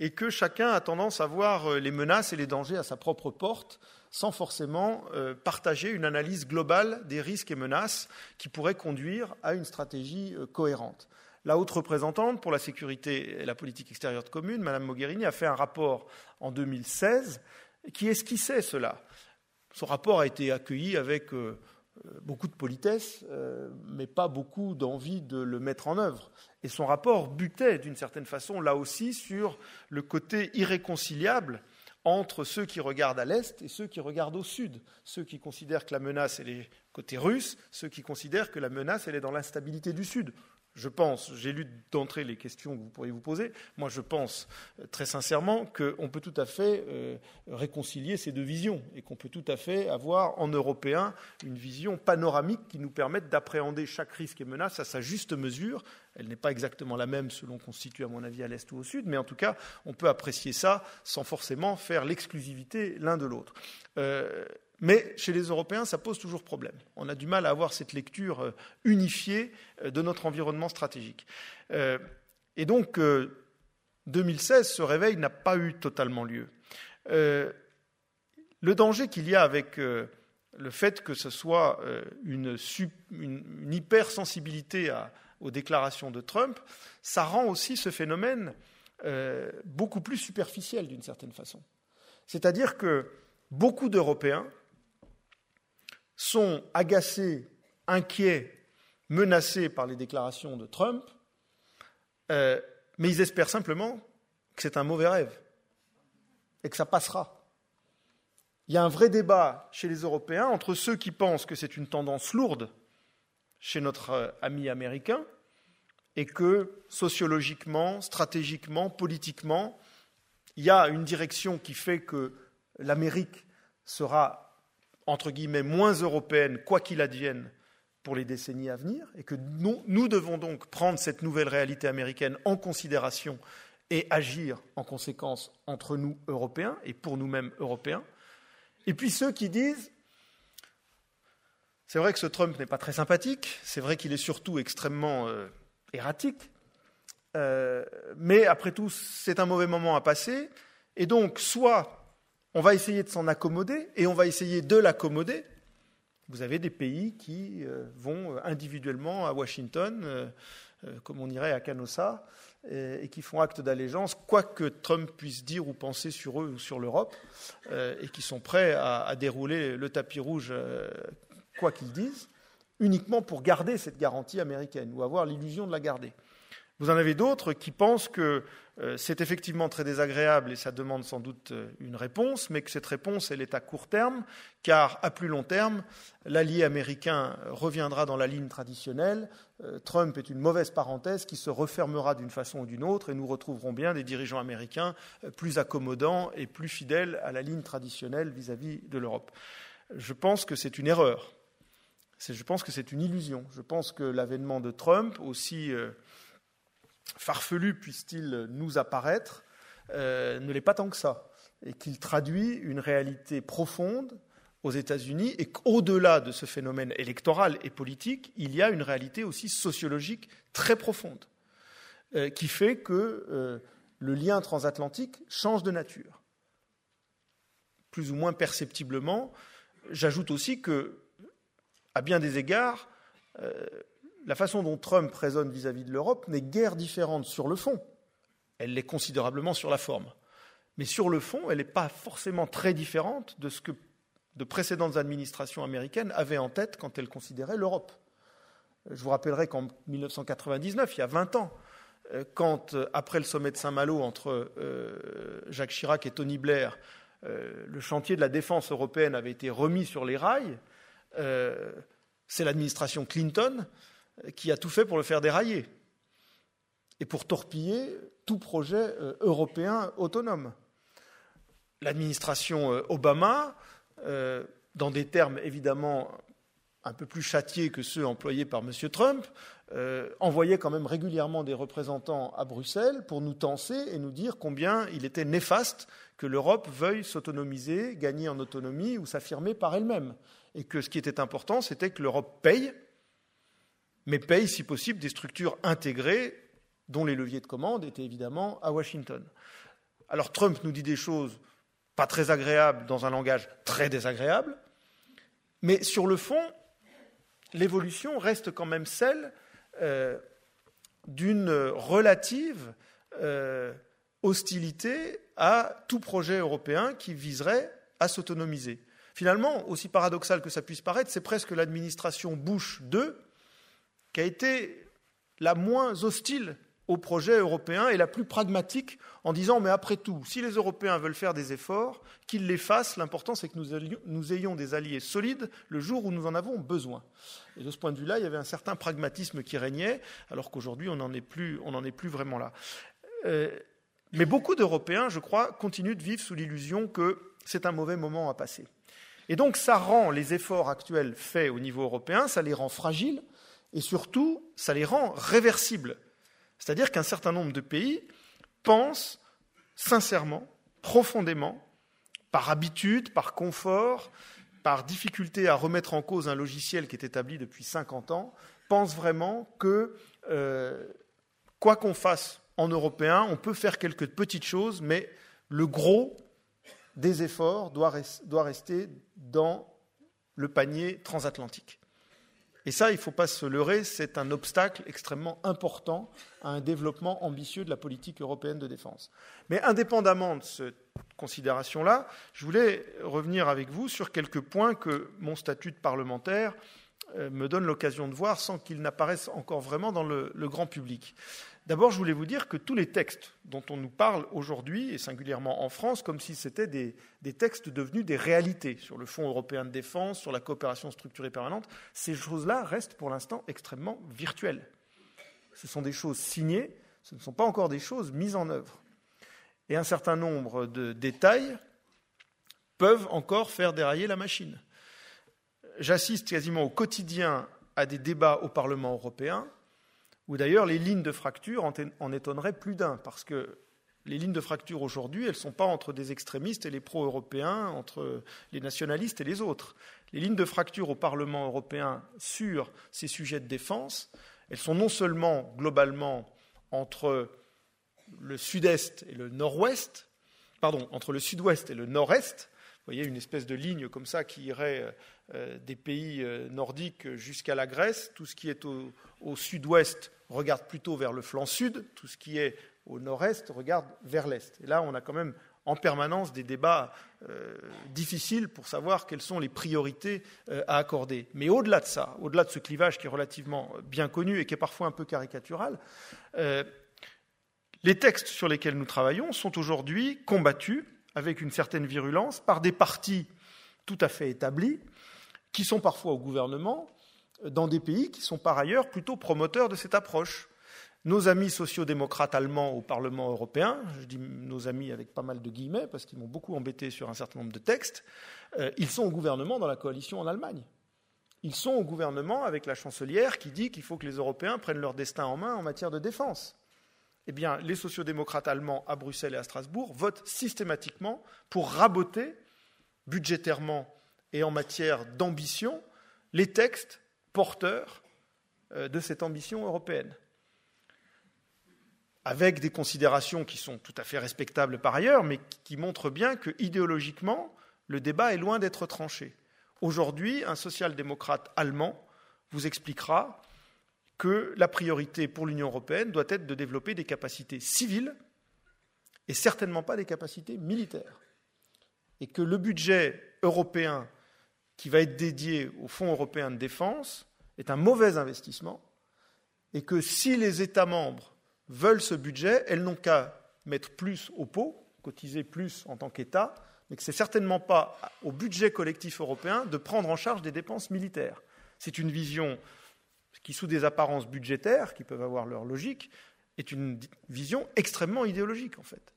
B: et que chacun a tendance à voir euh, les menaces et les dangers à sa propre porte, sans forcément euh, partager une analyse globale des risques et menaces qui pourraient conduire à une stratégie euh, cohérente. La haute représentante pour la sécurité et la politique extérieure de commune, Mme Mogherini, a fait un rapport en 2016 qui esquissait cela. Son rapport a été accueilli avec beaucoup de politesse, mais pas beaucoup d'envie de le mettre en œuvre. Et son rapport butait d'une certaine façon, là aussi, sur le côté irréconciliable entre ceux qui regardent à l'est et ceux qui regardent au sud, ceux qui considèrent que la menace est côté russe, ceux qui considèrent que la menace elle est dans l'instabilité du sud je pense, j'ai lu d'entrée les questions que vous pourriez vous poser, moi je pense euh, très sincèrement qu'on peut tout à fait euh, réconcilier ces deux visions et qu'on peut tout à fait avoir en européen une vision panoramique qui nous permette d'appréhender chaque risque et menace à sa juste mesure. Elle n'est pas exactement la même selon qu'on se situe à mon avis à l'est ou au sud, mais en tout cas on peut apprécier ça sans forcément faire l'exclusivité l'un de l'autre. Euh, mais chez les Européens, ça pose toujours problème. On a du mal à avoir cette lecture euh, unifiée euh, de notre environnement stratégique. Euh, et donc, 2016, ce réveil n'a pas eu totalement lieu. Le danger qu'il y a avec le fait que ce soit une, une hypersensibilité aux déclarations de Trump, ça rend aussi ce phénomène beaucoup plus superficiel d'une certaine façon. C'est-à-dire que beaucoup d'Européens sont agacés, inquiets, menacés par les déclarations de Trump, euh, mais ils espèrent simplement que c'est un mauvais rêve et que ça passera. Il y a un vrai débat chez les Européens entre ceux qui pensent que c'est une tendance lourde chez notre euh, ami américain et que sociologiquement, stratégiquement, politiquement, il y a une direction qui fait que l'Amérique sera entre guillemets, moins européenne, quoi qu'il advienne, pour les décennies à venir, et que nous, nous devons donc prendre cette nouvelle réalité américaine en considération et agir en conséquence entre nous, Européens, et pour nous-mêmes, Européens. Et puis ceux qui disent, c'est vrai que ce Trump n'est pas très sympathique, c'est vrai qu'il est surtout extrêmement euh, erratique, euh, mais après tout, c'est un mauvais moment à passer, et donc soit on va essayer de s'en accommoder et on va essayer de l'accommoder. Vous avez des pays qui euh, vont euh, individuellement à Washington, euh, comme on irait à Canossa, et qui font acte d'allégeance, quoi que Trump puisse dire ou penser sur eux ou sur l'Europe, et qui sont prêts à, dérouler le tapis rouge, quoi qu'ils disent, uniquement pour garder cette garantie américaine ou avoir l'illusion de la garder. Vous en avez d'autres qui pensent que euh, c'est effectivement très désagréable et ça demande sans doute euh, une réponse, mais que cette réponse, elle est à court terme, car à plus long terme, l'allié américain reviendra dans la ligne traditionnelle. Euh, Trump est une mauvaise parenthèse qui se refermera d'une façon ou d'une autre et nous retrouverons bien des dirigeants américains plus accommodants et plus fidèles à la ligne traditionnelle vis-à-vis de l'Europe. Je pense que c'est une erreur. Je pense que c'est une illusion. Je pense que l'avènement de Trump, aussi farfelu puisse-t-il nous apparaître, euh, ne l'est pas tant que ça, et qu'il traduit une réalité profonde aux États-Unis, et qu'au-delà de ce phénomène électoral et politique, il y a une réalité aussi sociologique très profonde, euh, qui fait que euh, le lien transatlantique change de nature, plus ou moins perceptiblement. J'ajoute aussi que, à bien des égards, la façon dont Trump raisonne vis-à-vis de l'Europe n'est guère différente sur le fond. Elle l'est considérablement sur la forme. Mais sur le fond, elle n'est pas forcément très différente de ce que de précédentes administrations américaines avaient en tête quand elles considéraient l'Europe. Je vous rappellerai qu'en 1999, il y a 20 ans, euh, quand, euh, après le sommet de Saint-Malo entre euh, Jacques Chirac et Tony Blair, le chantier de la défense européenne avait été remis sur les rails, c'est l'administration Clinton qui a tout fait pour le faire dérailler et pour torpiller tout projet euh, européen autonome. L'administration euh, Obama, euh, dans des termes évidemment un peu plus châtiés que ceux employés par M. Trump, envoyait quand même régulièrement des représentants à Bruxelles pour nous tenser et nous dire combien il était néfaste que l'Europe veuille s'autonomiser, gagner en autonomie ou s'affirmer par elle-même. Et que ce qui était important, c'était que l'Europe paye mais paye, si possible, des structures intégrées dont les leviers de commande étaient évidemment à Washington. Alors Trump nous dit des choses pas très agréables dans un langage très désagréable, mais sur le fond, l'évolution reste quand même celle euh, d'une relative euh, hostilité à tout projet européen qui viserait à s'autonomiser. Finalement, aussi paradoxal que ça puisse paraître, c'est presque l'administration Bush II qui a été la moins hostile au projet européen et la plus pragmatique en disant mais après tout, si les Européens veulent faire des efforts, qu'ils les fassent, l'important c'est que nous, ayons des alliés solides le jour où nous en avons besoin. Et de ce point de vue-là, il y avait un certain pragmatisme qui régnait, alors qu'aujourd'hui on n'en est, plus, vraiment là. Euh, mais beaucoup d'Européens, je crois, continuent de vivre sous l'illusion que c'est un mauvais moment à passer. Et donc ça rend les efforts actuels faits au niveau européen, ça les rend fragiles, et surtout, ça les rend réversibles. C'est-à-dire qu'un certain nombre de pays pensent sincèrement, profondément, par habitude, par confort, par difficulté à remettre en cause un logiciel qui est établi depuis 50 ans, pensent vraiment que, euh, quoi qu'on fasse en européen, on peut faire quelques petites choses, mais le gros des efforts doit, doit rester dans le panier transatlantique. Et ça, il ne faut pas se leurrer, c'est un obstacle extrêmement important à un développement ambitieux de la politique européenne de défense. Mais indépendamment de cette considération-là, je voulais revenir avec vous sur quelques points que mon statut de parlementaire euh, me donne l'occasion de voir sans qu'ils n'apparaissent encore vraiment dans le, le grand public. D'abord, je voulais vous dire que tous les textes dont on nous parle aujourd'hui, et singulièrement en France, comme si c'était des, textes devenus des réalités sur le Fonds européen de défense, sur la coopération structurée permanente, ces choses-là restent pour l'instant extrêmement virtuelles. Ce sont des choses signées, ce ne sont pas encore des choses mises en œuvre. Et un certain nombre de détails peuvent encore faire dérailler la machine. J'assiste quasiment au quotidien à des débats au Parlement européen où d'ailleurs les lignes de fracture en étonneraient plus d'un, parce que les lignes de fracture aujourd'hui, elles ne sont pas entre des extrémistes et les pro-européens, entre les nationalistes et les autres. Les lignes de fracture au Parlement européen sur ces sujets de défense, elles sont non seulement globalement entre le sud-est et le nord-ouest, pardon, entre le sud-ouest et le nord-est, vous voyez une espèce de ligne comme ça qui irait euh, des pays euh, nordiques jusqu'à la Grèce, tout ce qui est au sud-ouest regarde plutôt vers le flanc sud, tout ce qui est au nord-est regarde vers l'est. Et là, on a quand même en permanence des débats difficiles pour savoir quelles sont les priorités à accorder. Mais au-delà de ça, au-delà de ce clivage qui est relativement bien connu et qui est parfois un peu caricatural, les textes sur lesquels nous travaillons sont aujourd'hui combattus avec une certaine virulence par des partis tout à fait établis qui sont parfois au gouvernement dans des pays qui sont par ailleurs plutôt promoteurs de cette approche. Nos amis sociaux-démocrates allemands au Parlement européen, je dis nos amis avec pas mal de guillemets parce qu'ils m'ont beaucoup embêté sur un certain nombre de textes, euh, ils sont au gouvernement dans la coalition en Allemagne. Ils sont au gouvernement avec la chancelière qui dit qu'il faut que les Européens prennent leur destin en main en matière de défense eh bien, les sociodémocrates allemands à Bruxelles et à Strasbourg votent systématiquement pour raboter budgétairement et en matière d'ambition les textes porteurs euh, de cette ambition européenne. Avec des considérations qui sont tout à fait respectables par ailleurs, mais qui montrent bien que idéologiquement, le débat est loin d'être tranché. Aujourd'hui, un social-démocrate allemand vous expliquera que la priorité pour l'Union européenne doit être de développer des capacités civiles et certainement pas des capacités militaires. Et que le budget européen qui va être dédié au Fonds européen de défense est un mauvais investissement et que si les États membres veulent ce budget, elles n'ont qu'à mettre plus au pot, cotiser plus en tant qu'État, mais que ce n'est certainement pas au budget collectif européen de prendre en charge des dépenses militaires. C'est une vision qui, sous des apparences budgétaires, qui peuvent avoir leur logique, est une vision extrêmement idéologique, en fait,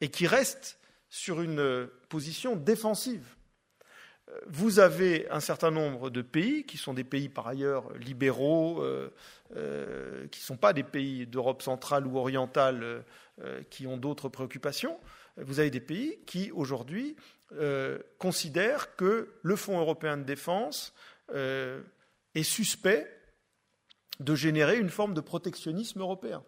B: et qui reste sur une position défensive. Vous avez un certain nombre de pays, qui sont des pays par ailleurs libéraux, euh, euh, qui ne sont pas des pays d'Europe centrale ou orientale euh, qui ont d'autres préoccupations. Vous avez des pays qui, aujourd'hui, considèrent que le Fonds européen de défense est suspect de générer une forme de protectionnisme européen.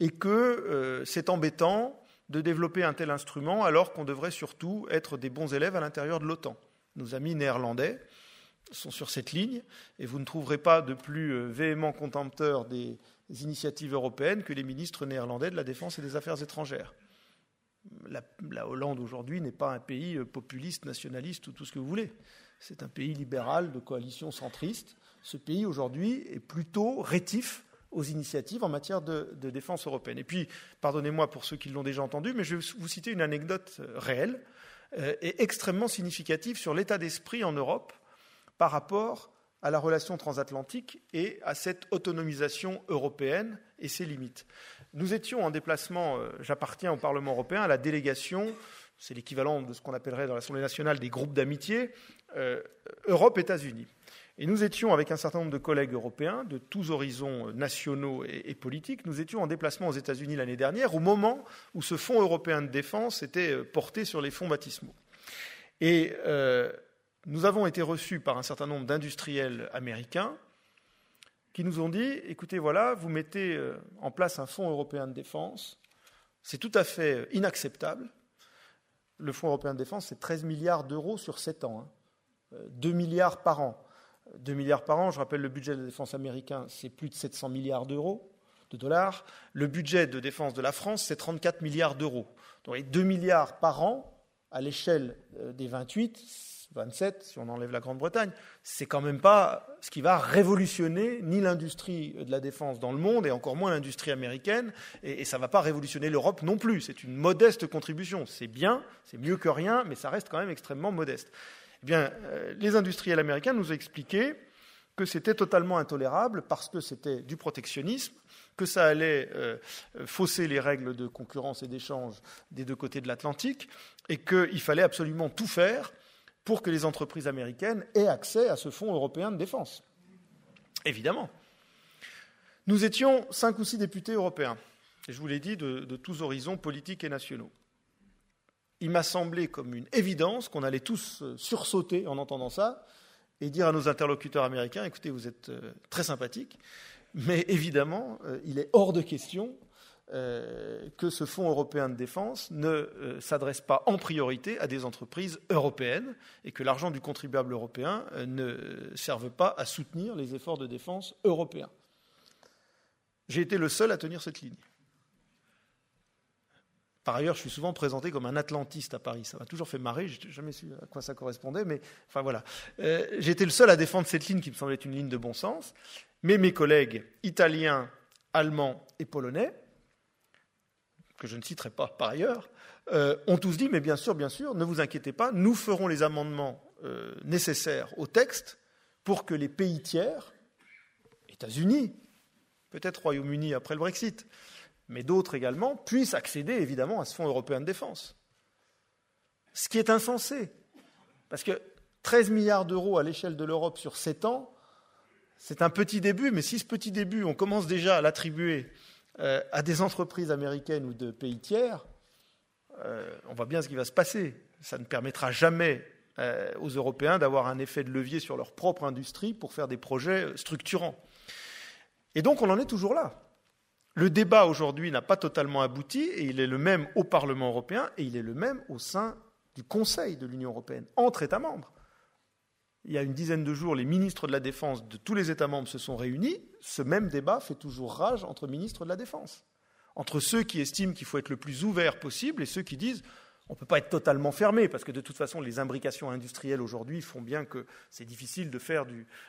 B: Et que c'est embêtant de développer un tel instrument alors qu'on devrait surtout être des bons élèves à l'intérieur de l'OTAN. Nos amis néerlandais sont sur cette ligne et vous ne trouverez pas de plus euh, véhément contempteur des initiatives européennes que les ministres néerlandais de la Défense et des Affaires étrangères. La, la Hollande aujourd'hui n'est pas un pays euh, populiste, nationaliste ou tout ce que vous voulez. C'est un pays libéral de coalition centriste ce pays aujourd'hui est plutôt rétif aux initiatives en matière de, défense européenne. Et puis, pardonnez-moi pour ceux qui l'ont déjà entendu, mais je vais vous citer une anecdote euh, réelle euh, et extrêmement significative sur l'état d'esprit en Europe par rapport à la relation transatlantique et à cette autonomisation européenne et ses limites. Nous étions en déplacement, euh, j'appartiens au Parlement européen, à la délégation, c'est l'équivalent de ce qu'on appellerait dans l'Assemblée nationale des groupes d'amitié, Europe-États-Unis. Et nous étions, avec un certain nombre de collègues européens, de tous horizons nationaux et, politiques, nous étions en déplacement aux États-Unis l'année dernière, au moment où ce Fonds européen de défense était euh, porté sur les fonds baptismaux. Et euh, nous avons été reçus par un certain nombre d'industriels américains qui nous ont dit écoutez, voilà, vous mettez euh, en place un Fonds européen de défense, c'est tout à fait inacceptable. Le Fonds européen de défense, c'est 13 milliards d'euros sur 7 ans, 2 hein. milliards par an. 2 milliards par an. Je rappelle, le budget de défense américain, c'est plus de 700 milliards d'euros, de dollars. Le budget de défense de la France, c'est 34 milliards d'euros. Donc, 2 milliards par an, à l'échelle euh, des 28, 27, si on enlève la Grande-Bretagne, c'est quand même pas ce qui va révolutionner ni l'industrie de la défense dans le monde, et encore moins l'industrie américaine, et, et ça ne va pas révolutionner l'Europe non plus. C'est une modeste contribution. C'est bien, c'est mieux que rien, mais ça reste quand même extrêmement modeste. Bien, euh, les industriels américains nous ont expliqué que c'était totalement intolérable parce que c'était du protectionnisme, que ça allait euh, fausser les règles de concurrence et d'échange des deux côtés de l'Atlantique, et qu'il fallait absolument tout faire pour que les entreprises américaines aient accès à ce fonds européen de défense. Évidemment. Nous étions cinq ou six députés européens, et je vous l'ai dit, de tous horizons politiques et nationaux il m'a semblé comme une évidence qu'on allait tous euh, sursauter en entendant ça et dire à nos interlocuteurs américains, écoutez, vous êtes euh, très sympathiques, mais évidemment, euh, il est hors de question que ce Fonds européen de défense ne s'adresse pas en priorité à des entreprises européennes et que l'argent du contribuable européen ne serve pas à soutenir les efforts de défense européens. J'ai été le seul à tenir cette ligne Par ailleurs, je suis souvent présenté comme un atlantiste à Paris. Ça m'a toujours fait marrer. Je n'ai jamais su à quoi ça correspondait, mais enfin voilà. Euh, J'étais le seul à défendre cette ligne qui me semblait une ligne de bon sens. Mais mes collègues italiens, allemands et polonais, que je ne citerai pas par ailleurs, euh, ont tous dit, mais bien sûr, bien sûr, ne vous inquiétez pas, nous ferons les amendements euh, nécessaires au texte pour que les pays tiers, États-Unis, peut-être Royaume-Uni après le Brexit, mais d'autres également, puissent accéder évidemment à ce Fonds européen de défense. Ce qui est insensé, parce que 13 milliards d'euros à l'échelle de l'Europe sur 7 ans, c'est un petit début, mais si ce petit début, on commence déjà à l'attribuer euh, à des entreprises américaines ou de pays tiers, euh, on voit bien ce qui va se passer. Ça ne permettra jamais euh, aux Européens d'avoir un effet de levier sur leur propre industrie pour faire des projets structurants. Et donc on en est toujours là. Le débat aujourd'hui n'a pas totalement abouti et il est le même au Parlement européen et il est le même au sein du Conseil de l'Union européenne, entre États membres. Il y a une dizaine de jours, les ministres de la Défense de tous les États membres se sont réunis. Ce même débat fait toujours rage entre ministres de la Défense. Entre ceux qui estiment qu'il faut être le plus ouvert possible et ceux qui disent on ne peut pas être totalement fermé, parce que de toute façon, les imbrications industrielles aujourd'hui font bien que c'est difficile de faire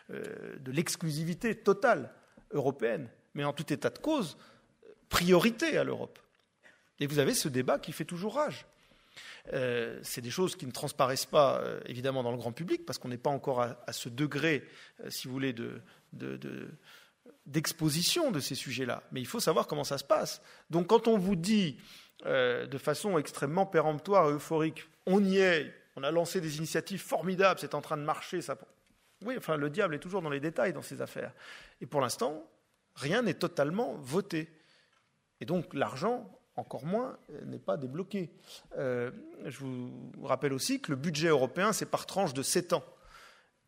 B: euh, de l'exclusivité totale européenne. Mais en tout état de cause, priorité à l'Europe. Et vous avez ce débat qui fait toujours rage. Euh, c'est des choses qui ne transparaissent pas euh, évidemment dans le grand public parce qu'on n'est pas encore à, ce degré, euh, si vous voulez, d'exposition de, ces sujets-là. Mais il faut savoir comment ça se passe. Donc quand on vous dit de façon extrêmement péremptoire et euphorique, on y est, on a lancé des initiatives formidables, c'est en train de marcher, ça. Oui, enfin, le diable est toujours dans les détails dans ces affaires. Et pour l'instant, rien n'est totalement voté. Et donc l'argent, encore moins, n'est pas débloqué. Euh, je vous rappelle aussi que le budget européen, c'est par tranche de 7 ans.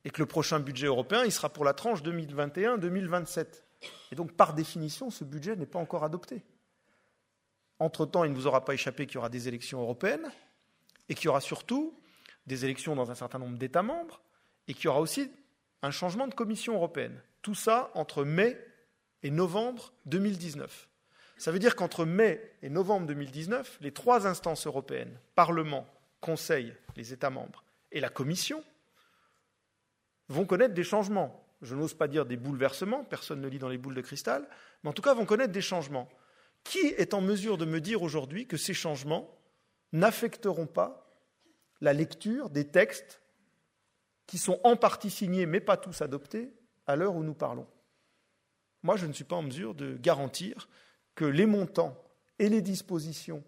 B: Et que le prochain budget européen, il sera pour la tranche 2021-2027. Et donc, par définition, ce budget n'est pas encore adopté. Entre-temps, il ne vous aura pas échappé qu'il y aura des élections européennes et qu'il y aura surtout des élections dans un certain nombre d'États membres et qu'il y aura aussi un changement de commission européenne. Tout ça entre mai et novembre 2019. Ça veut dire qu'entre mai et novembre 2019, les trois instances européennes, Parlement, Conseil, les États membres et la Commission, vont connaître des changements. Je n'ose pas dire des bouleversements, personne ne lit dans les boules de cristal, mais en tout cas vont connaître des changements. Qui est en mesure de me dire aujourd'hui que ces changements n'affecteront pas la lecture des textes qui sont en partie signés, mais pas tous adoptés, à l'heure où nous parlons? Moi, je ne suis pas en mesure de garantir que les montants et les dispositions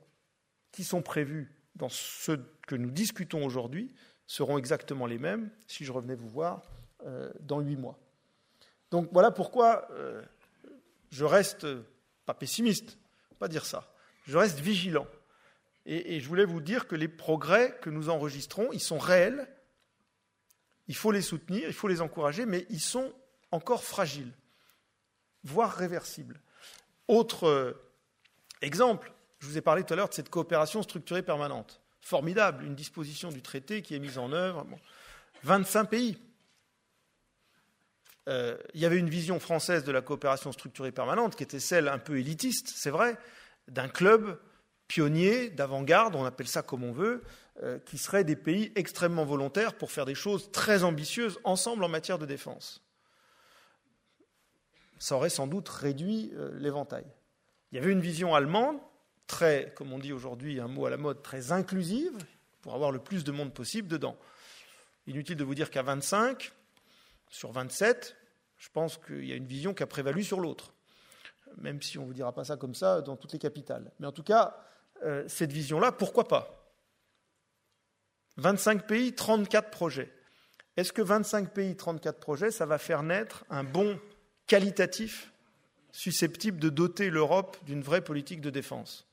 B: qui sont prévus dans ce que nous discutons aujourd'hui seront exactement les mêmes si je revenais vous voir euh, dans huit mois. Donc voilà pourquoi euh, je reste pas pessimiste, pas dire ça, je reste vigilant. Et, je voulais vous dire que les progrès que nous enregistrons, ils sont réels, il faut les soutenir, il faut les encourager, mais ils sont encore fragiles, voire réversibles. Autre euh, exemple, je vous ai parlé tout à l'heure de cette coopération structurée permanente. Formidable, une disposition du traité qui est mise en œuvre. 25 pays. Euh, il y avait une vision française de la coopération structurée permanente qui était celle un peu élitiste, c'est vrai, d'un club pionnier, d'avant-garde, on appelle ça comme on veut, euh, qui serait des pays extrêmement volontaires pour faire des choses très ambitieuses ensemble en matière de défense ça aurait sans doute réduit euh, l'éventail. Il y avait une vision allemande, très, comme on dit aujourd'hui, un mot à la mode, très inclusive, pour avoir le plus de monde possible dedans. Inutile de vous dire qu'à 25 sur 27, je pense qu'il y a une vision qui a prévalu sur l'autre, même si on ne vous dira pas ça comme ça dans toutes les capitales. Mais en tout cas, euh, cette vision-là, pourquoi pas? 25 pays, 34 projets. Est-ce que 25 pays, 34 projets, ça va faire naître un bon qualitatif susceptible de doter l'Europe d'une vraie politique de défense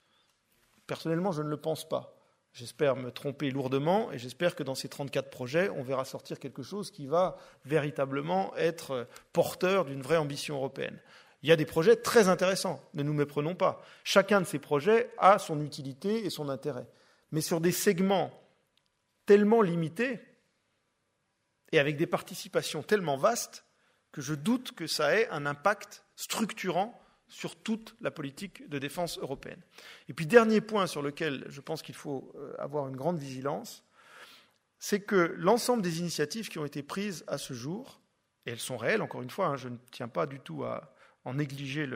B: Personnellement, je ne le pense pas. J'espère me tromper lourdement et j'espère que dans ces 34 projets, on verra sortir quelque chose qui va véritablement être porteur d'une vraie ambition européenne. Il y a des projets très intéressants, ne nous méprenons pas. Chacun de ces projets a son utilité et son intérêt. Mais sur des segments tellement limités et avec des participations tellement vastes, je doute que ça ait un impact structurant sur toute la politique de défense européenne. Et puis, dernier point sur lequel je pense qu'il faut euh, avoir une grande vigilance, c'est que l'ensemble des initiatives qui ont été prises à ce jour, et elles sont réelles, encore une fois, hein, je ne tiens pas du tout à en négliger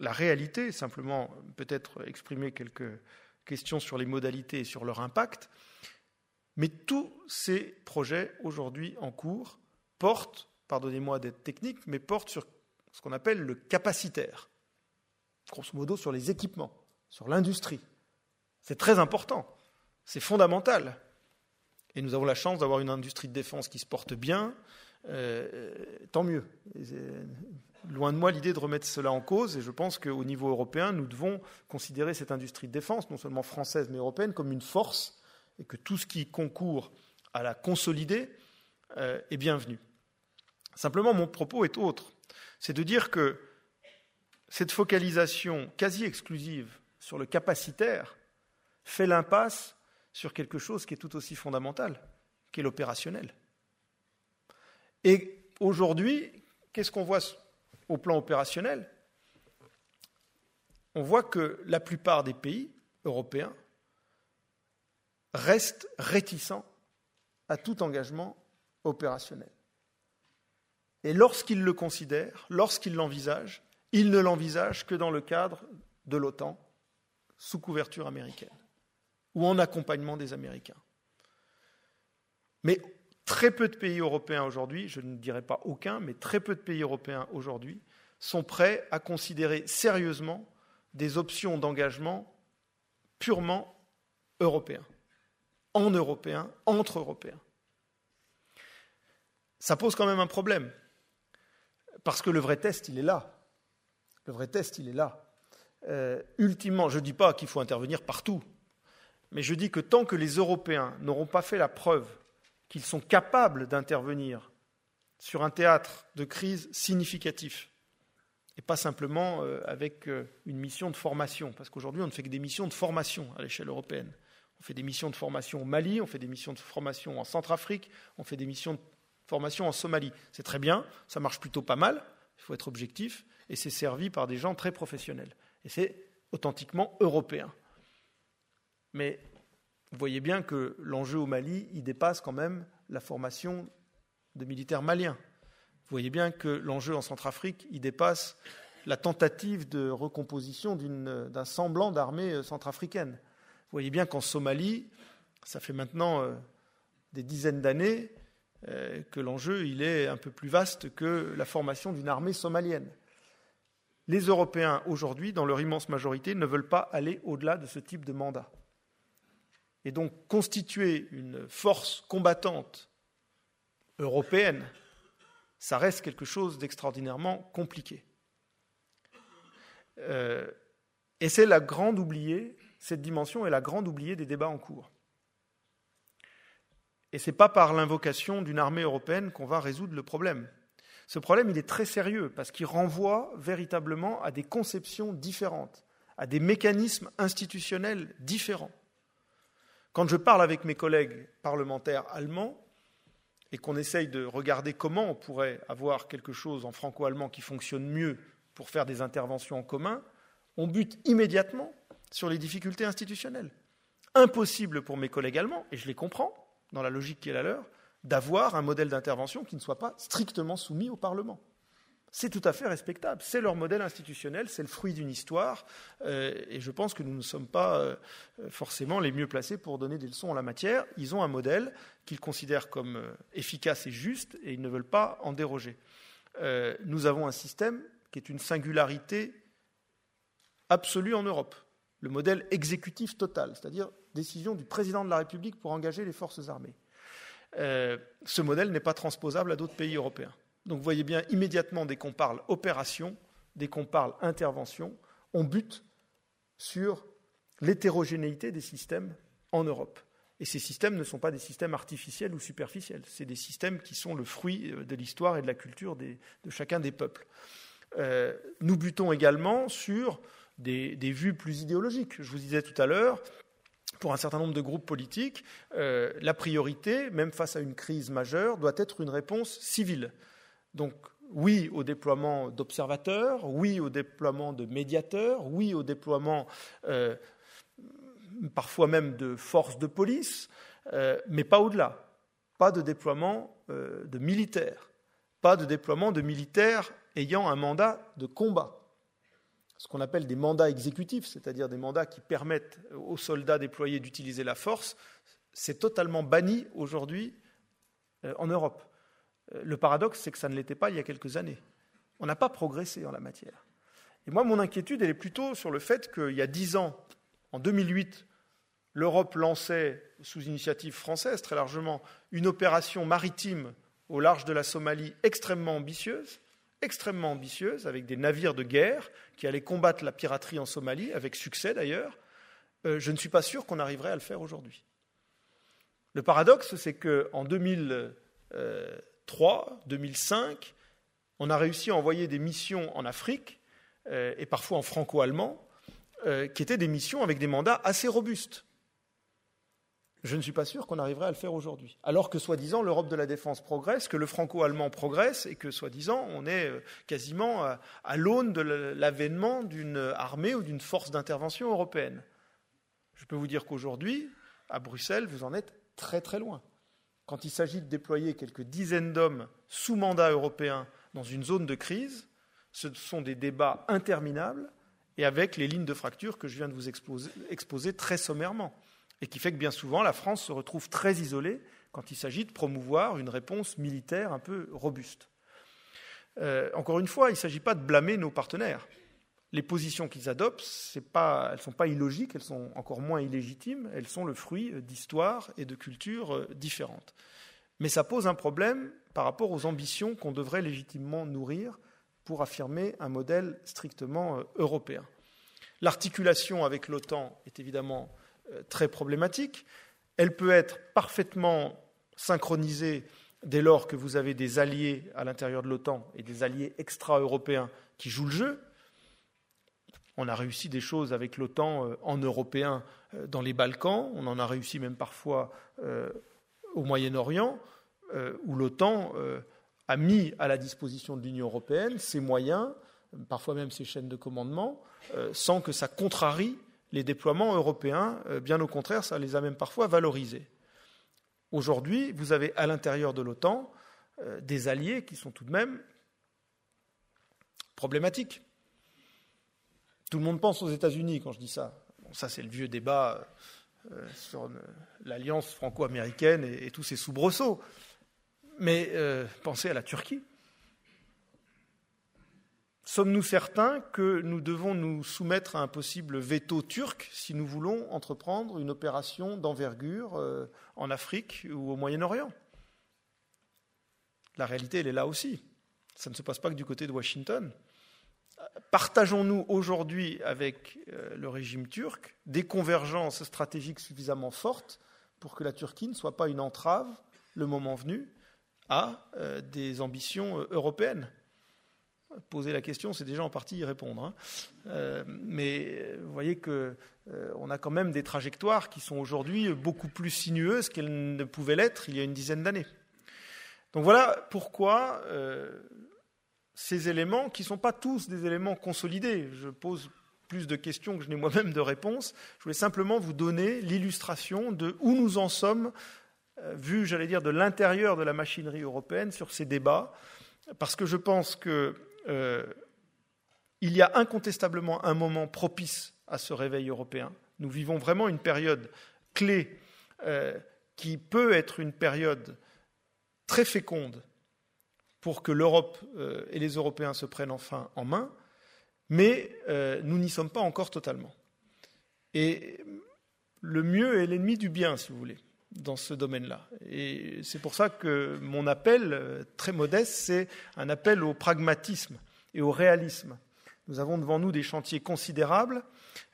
B: la réalité, simplement peut-être exprimer quelques questions sur les modalités et sur leur impact, mais tous ces projets aujourd'hui en cours portent, pardonnez-moi d'être technique, mais portent sur ce qu'on appelle le capacitaire, grosso modo sur les équipements, sur l'industrie. C'est très important, c'est fondamental. Et nous avons la chance d'avoir une industrie de défense qui se porte bien, euh, tant mieux. Loin de moi l'idée de remettre cela en cause, et je pense qu'au niveau européen, nous devons considérer cette industrie de défense, non seulement française mais européenne, comme une force, et que tout ce qui concourt à la consolider euh, est bienvenu. Simplement, mon propos est autre. C'est de dire que cette focalisation quasi exclusive sur le capacitaire fait l'impasse sur quelque chose qui est tout aussi fondamental, qui est l'opérationnel. Et aujourd'hui, qu'est-ce qu'on voit au plan opérationnel? On voit que la plupart des pays européens restent réticents à tout engagement opérationnel. Et lorsqu'ils le considèrent, lorsqu'ils l'envisagent, ils ne l'envisagent que dans le cadre de l'OTAN, sous couverture américaine, ou en accompagnement des Américains. Mais très peu de pays européens aujourd'hui, je ne dirais pas aucun, mais très peu de pays européens aujourd'hui, sont prêts à considérer sérieusement des options d'engagement purement européens, en européens, entre européens. Ça pose quand même un problème, parce que le vrai test, il est là. Le vrai test, il est là. Euh, ultimement, je ne dis pas qu'il faut intervenir partout, mais je dis que tant que les Européens n'auront pas fait la preuve qu'ils sont capables d'intervenir sur un théâtre de crise significatif, et pas simplement euh, avec euh, une mission de formation, parce qu'aujourd'hui on ne fait que des missions de formation à l'échelle européenne. On fait des missions de formation au Mali, on fait des missions de formation en Centrafrique, on fait des missions de formation en Somalie. C'est très bien, ça marche plutôt pas mal, il faut être objectif, et c'est servi par des gens très professionnels. Et c'est authentiquement européen. Mais vous voyez bien que l'enjeu au Mali, il dépasse quand même la formation de militaires maliens. Vous voyez bien que l'enjeu en Centrafrique, il dépasse la tentative de recomposition d'un semblant d'armée centrafricaine. Vous voyez bien qu'en Somalie, ça fait maintenant euh, des dizaines d'années euh, que l'enjeu est un peu plus vaste que la formation d'une armée somalienne. Les Européens, aujourd'hui, dans leur immense majorité, ne veulent pas aller au-delà de ce type de mandat. Et donc constituer une force combattante européenne, ça reste quelque chose d'extraordinairement compliqué. Euh, et c'est la grande oubliée, cette dimension est la grande oubliée des débats en cours. Et ce n'est pas par l'invocation d'une armée européenne qu'on va résoudre le problème. Ce problème, il est très sérieux parce qu'il renvoie véritablement à des conceptions différentes, à des mécanismes institutionnels différents. Quand je parle avec mes collègues parlementaires allemands et qu'on essaye de regarder comment on pourrait avoir quelque chose en franco-allemand qui fonctionne mieux pour faire des interventions en commun, on bute immédiatement sur les difficultés institutionnelles. Impossible pour mes collègues allemands, et je les comprends, dans la logique qui est la leur, d'avoir un modèle d'intervention qui ne soit pas strictement soumis au Parlement. C'est tout à fait respectable. C'est leur modèle institutionnel, c'est le fruit d'une histoire, euh, et je pense que nous ne sommes pas euh, forcément les mieux placés pour donner des leçons en la matière. Ils ont un modèle qu'ils considèrent comme euh, efficace et juste, et ils ne veulent pas en déroger. nous avons un système qui est une singularité absolue en Europe, le modèle exécutif total, c'est-à-dire décision du président de la République pour engager les forces armées. Euh, ce modèle n'est pas transposable à d'autres pays européens. Donc vous voyez bien immédiatement, dès qu'on parle opération, dès qu'on parle intervention, on bute sur l'hétérogénéité des systèmes en Europe. Et ces systèmes ne sont pas des systèmes artificiels ou superficiels, c'est des systèmes qui sont le fruit euh, de l'histoire et de la culture de chacun des peuples. Euh, nous butons également sur des, vues plus idéologiques. Je vous disais tout à l'heure, pour un certain nombre de groupes politiques, euh, la priorité, même face à une crise majeure, doit être une réponse civile. Donc oui au déploiement d'observateurs, oui au déploiement de médiateurs, oui au déploiement euh, parfois même de forces de police, euh, mais pas au-delà. Pas de déploiement de militaires, pas de déploiement de militaires ayant un mandat de combat. Ce qu'on appelle des mandats exécutifs, c'est-à-dire des mandats qui permettent aux soldats déployés d'utiliser la force, c'est totalement banni aujourd'hui en Europe. Le paradoxe, c'est que ça ne l'était pas il y a quelques années. On n'a pas progressé en la matière. Et moi, mon inquiétude, elle est plutôt sur le fait qu'il y a dix ans, en 2008, l'Europe lançait, sous initiative française très largement, une opération maritime au large de la Somalie extrêmement ambitieuse, extrêmement ambitieuse, avec des navires de guerre qui allaient combattre la piraterie en Somalie, avec succès d'ailleurs. Euh, je ne suis pas sûr qu'on arriverait à le faire aujourd'hui. Le paradoxe, c'est qu'en 2000, 2003, 2005, on a réussi à envoyer des missions en Afrique, euh, et parfois en franco-allemand, euh, qui étaient des missions avec des mandats assez robustes. Je ne suis pas sûr qu'on arriverait à le faire aujourd'hui. Alors que, soi-disant, l'Europe de la défense progresse, que le franco-allemand progresse, et que, soi-disant, on est euh, quasiment à, à l'aune de l'avènement d'une armée ou d'une force d'intervention européenne. Je peux vous dire qu'aujourd'hui, à Bruxelles, vous en êtes très très loin quand il s'agit de déployer quelques dizaines d'hommes sous mandat européen dans une zone de crise, ce sont des débats interminables et avec les lignes de fracture que je viens de vous exposer, très sommairement. Et qui fait que bien souvent, la France se retrouve très isolée quand il s'agit de promouvoir une réponse militaire un peu robuste. Euh, encore une fois, il ne s'agit pas de blâmer nos partenaires. Les positions qu'ils adoptent, elles ne sont pas illogiques, elles sont encore moins illégitimes, elles sont le fruit d'histoires et de cultures euh, différentes. Mais ça pose un problème par rapport aux ambitions qu'on devrait légitimement nourrir pour affirmer un modèle strictement euh, européen. L'articulation avec l'OTAN est évidemment très problématique. Elle peut être parfaitement synchronisée dès lors que vous avez des alliés à l'intérieur de l'OTAN et des alliés extra-européens qui jouent le jeu, on a réussi des choses avec l'OTAN euh, en européen euh, dans les Balkans, on en a réussi même parfois euh, au Moyen-Orient, où l'OTAN a mis à la disposition de l'Union européenne ses moyens, parfois même ses chaînes de commandement, sans que ça contrarie les déploiements européens. Bien au contraire, ça les a même parfois valorisés. Aujourd'hui, vous avez à l'intérieur de l'OTAN des alliés qui sont tout de même problématiques. Tout le monde pense aux États-Unis quand je dis ça. ça, c'est le vieux débat euh, sur l'alliance franco-américaine et, tous ses soubresauts. Mais euh, pensez à la Turquie. Sommes-nous certains que nous devons nous soumettre à un possible veto turc si nous voulons entreprendre une opération d'envergure euh, en Afrique ou au Moyen-Orient? La réalité, elle est là aussi. Ça ne se passe pas que du côté de Washington. Partageons-nous aujourd'hui avec euh, le régime turc des convergences stratégiques suffisamment fortes pour que la Turquie ne soit pas une entrave, le moment venu, à euh, des ambitions européennes? Poser la question, c'est déjà en partie y répondre. Hein. mais vous voyez qu'on a quand même des trajectoires qui sont aujourd'hui beaucoup plus sinueuses qu'elles ne pouvaient l'être il y a une dizaine d'années. Donc voilà pourquoi ces éléments qui ne sont pas tous des éléments consolidés. Je pose plus de questions que je n'ai moi-même de réponses. Je voulais simplement vous donner l'illustration de où nous en sommes, euh, vu, j'allais dire, de l'intérieur de la machinerie européenne sur ces débats, parce que je pense qu'il euh, y a incontestablement un moment propice à ce réveil européen. Nous vivons vraiment une période clé euh, qui peut être une période très féconde pour que l'Europe euh, et les Européens se prennent enfin en main, mais nous n'y sommes pas encore totalement. Et le mieux est l'ennemi du bien, si vous voulez, dans ce domaine-là. Et c'est pour ça que mon appel, euh, très modeste, c'est un appel au pragmatisme et au réalisme. Nous avons devant nous des chantiers considérables,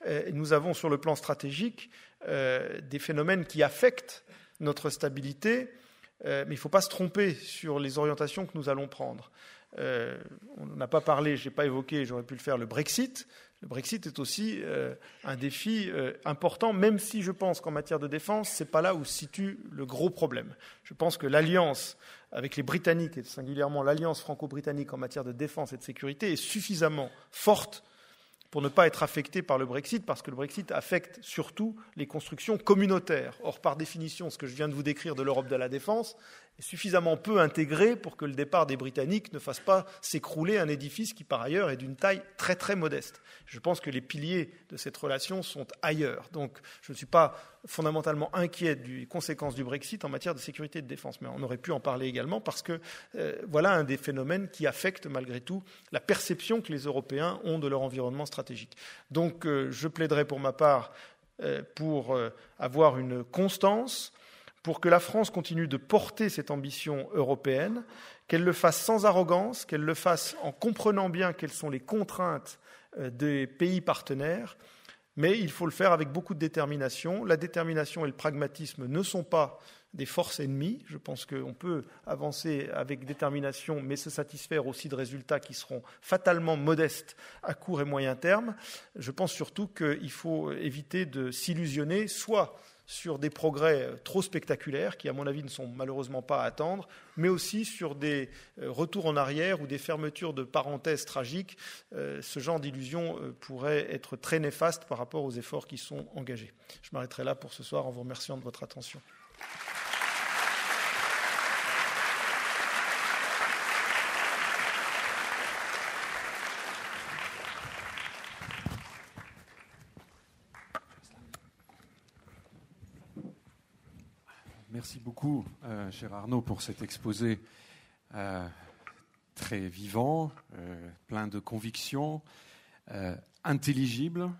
B: et nous avons sur le plan stratégique des phénomènes qui affectent notre stabilité, euh, mais il ne faut pas se tromper sur les orientations que nous allons prendre. on n'a pas parlé, je n'ai pas évoqué, j'aurais pu le faire, le Brexit. Le Brexit est aussi un défi important, même si je pense qu'en matière de défense, ce n'est pas là où se situe le gros problème. Je pense que l'alliance avec les Britanniques, et singulièrement l'alliance franco-britannique en matière de défense et de sécurité, est suffisamment forte pour ne pas être affecté par le Brexit, parce que le Brexit affecte surtout les constructions communautaires. Or, par définition, ce que je viens de vous décrire de l'Europe de la défense suffisamment peu intégré pour que le départ des Britanniques ne fasse pas s'écrouler un édifice qui, par ailleurs, est d'une taille très très modeste. Je pense que les piliers de cette relation sont ailleurs. Donc, je ne suis pas fondamentalement inquiet des conséquences du Brexit en matière de sécurité et de défense. Mais on aurait pu en parler également parce que euh, voilà un des phénomènes qui affecte malgré tout la perception que les Européens ont de leur environnement stratégique. Donc, euh, je plaiderai pour ma part euh, pour avoir une constance pour que la France continue de porter cette ambition européenne, qu'elle le fasse sans arrogance, qu'elle le fasse en comprenant bien quelles sont les contraintes euh, des pays partenaires, mais il faut le faire avec beaucoup de détermination. La détermination et le pragmatisme ne sont pas des forces ennemies. Je pense qu'on peut avancer avec détermination, mais se satisfaire aussi de résultats qui seront fatalement modestes à court et moyen terme. Je pense surtout qu'il faut éviter de s'illusionner, soit sur des progrès euh, trop spectaculaires qui, à mon avis, ne sont malheureusement pas à attendre, mais aussi sur des euh, retours en arrière ou des fermetures de parenthèses tragiques. Euh, ce genre d'illusion pourrait être très néfaste par rapport aux efforts qui sont engagés. Je m'arrêterai là pour ce soir en vous remerciant de votre attention.
C: Merci beaucoup, euh, cher Arnaud, pour cet exposé euh, très vivant, euh, plein de convictions, intelligible